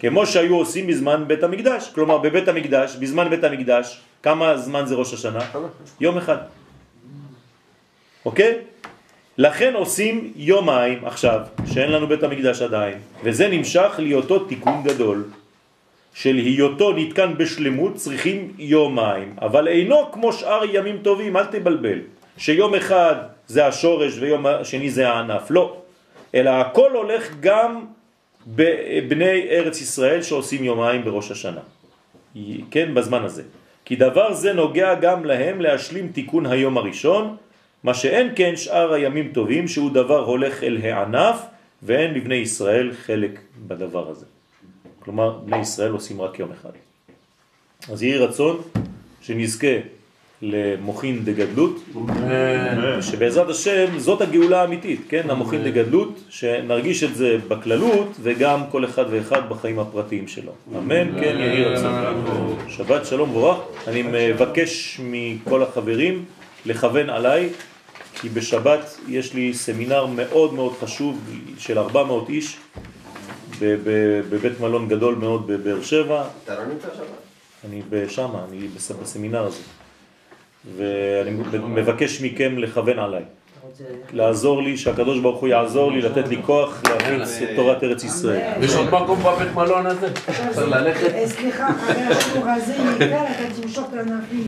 כמו שהיו עושים בזמן בית המקדש. כלומר בבית המקדש, בזמן בית המקדש, כמה זמן זה ראש השנה? יום אחד. אוקיי? לכן עושים יומיים עכשיו, שאין לנו בית המקדש עדיין, וזה נמשך להיותו תיקון גדול. של היותו נתקן בשלמות צריכים יומיים, אבל אינו כמו שאר ימים טובים, אל תבלבל, שיום אחד זה השורש ויום השני זה הענף, לא, אלא הכל הולך גם בבני ארץ ישראל שעושים יומיים בראש השנה, כן, בזמן הזה. כי דבר זה נוגע גם להם להשלים תיקון היום הראשון, מה שאין כן שאר הימים טובים, שהוא דבר הולך אל הענף, ואין לבני ישראל חלק בדבר הזה. כלומר, בני ישראל עושים רק יום אחד. אז יהי רצון שנזכה למוכין דגדלות, שבעזרת השם זאת הגאולה האמיתית, כן? המוכין דגדלות, שנרגיש את זה בכללות וגם כל אחד ואחד בחיים הפרטיים שלו. אמן, כן, יהי רצון. שבת שלום וברך. אני מבקש מכל החברים לכוון עליי, כי בשבת יש לי סמינר מאוד מאוד חשוב של 400 איש, בבית מלון גדול מאוד בבאר שבע. אתה לא נמצא שם? אני בשם, אני בסמינר הזה. ואני מבקש מכם לכוון עליי. לעזור לי, שהקדוש ברוך הוא יעזור לי, לתת לי כוח להפיץ את תורת ארץ ישראל. יש עוד מקום בבית מלון הזה? צריך ללכת? סליחה, אחרי השיעור הזה, אתה תמשוך את הענפים.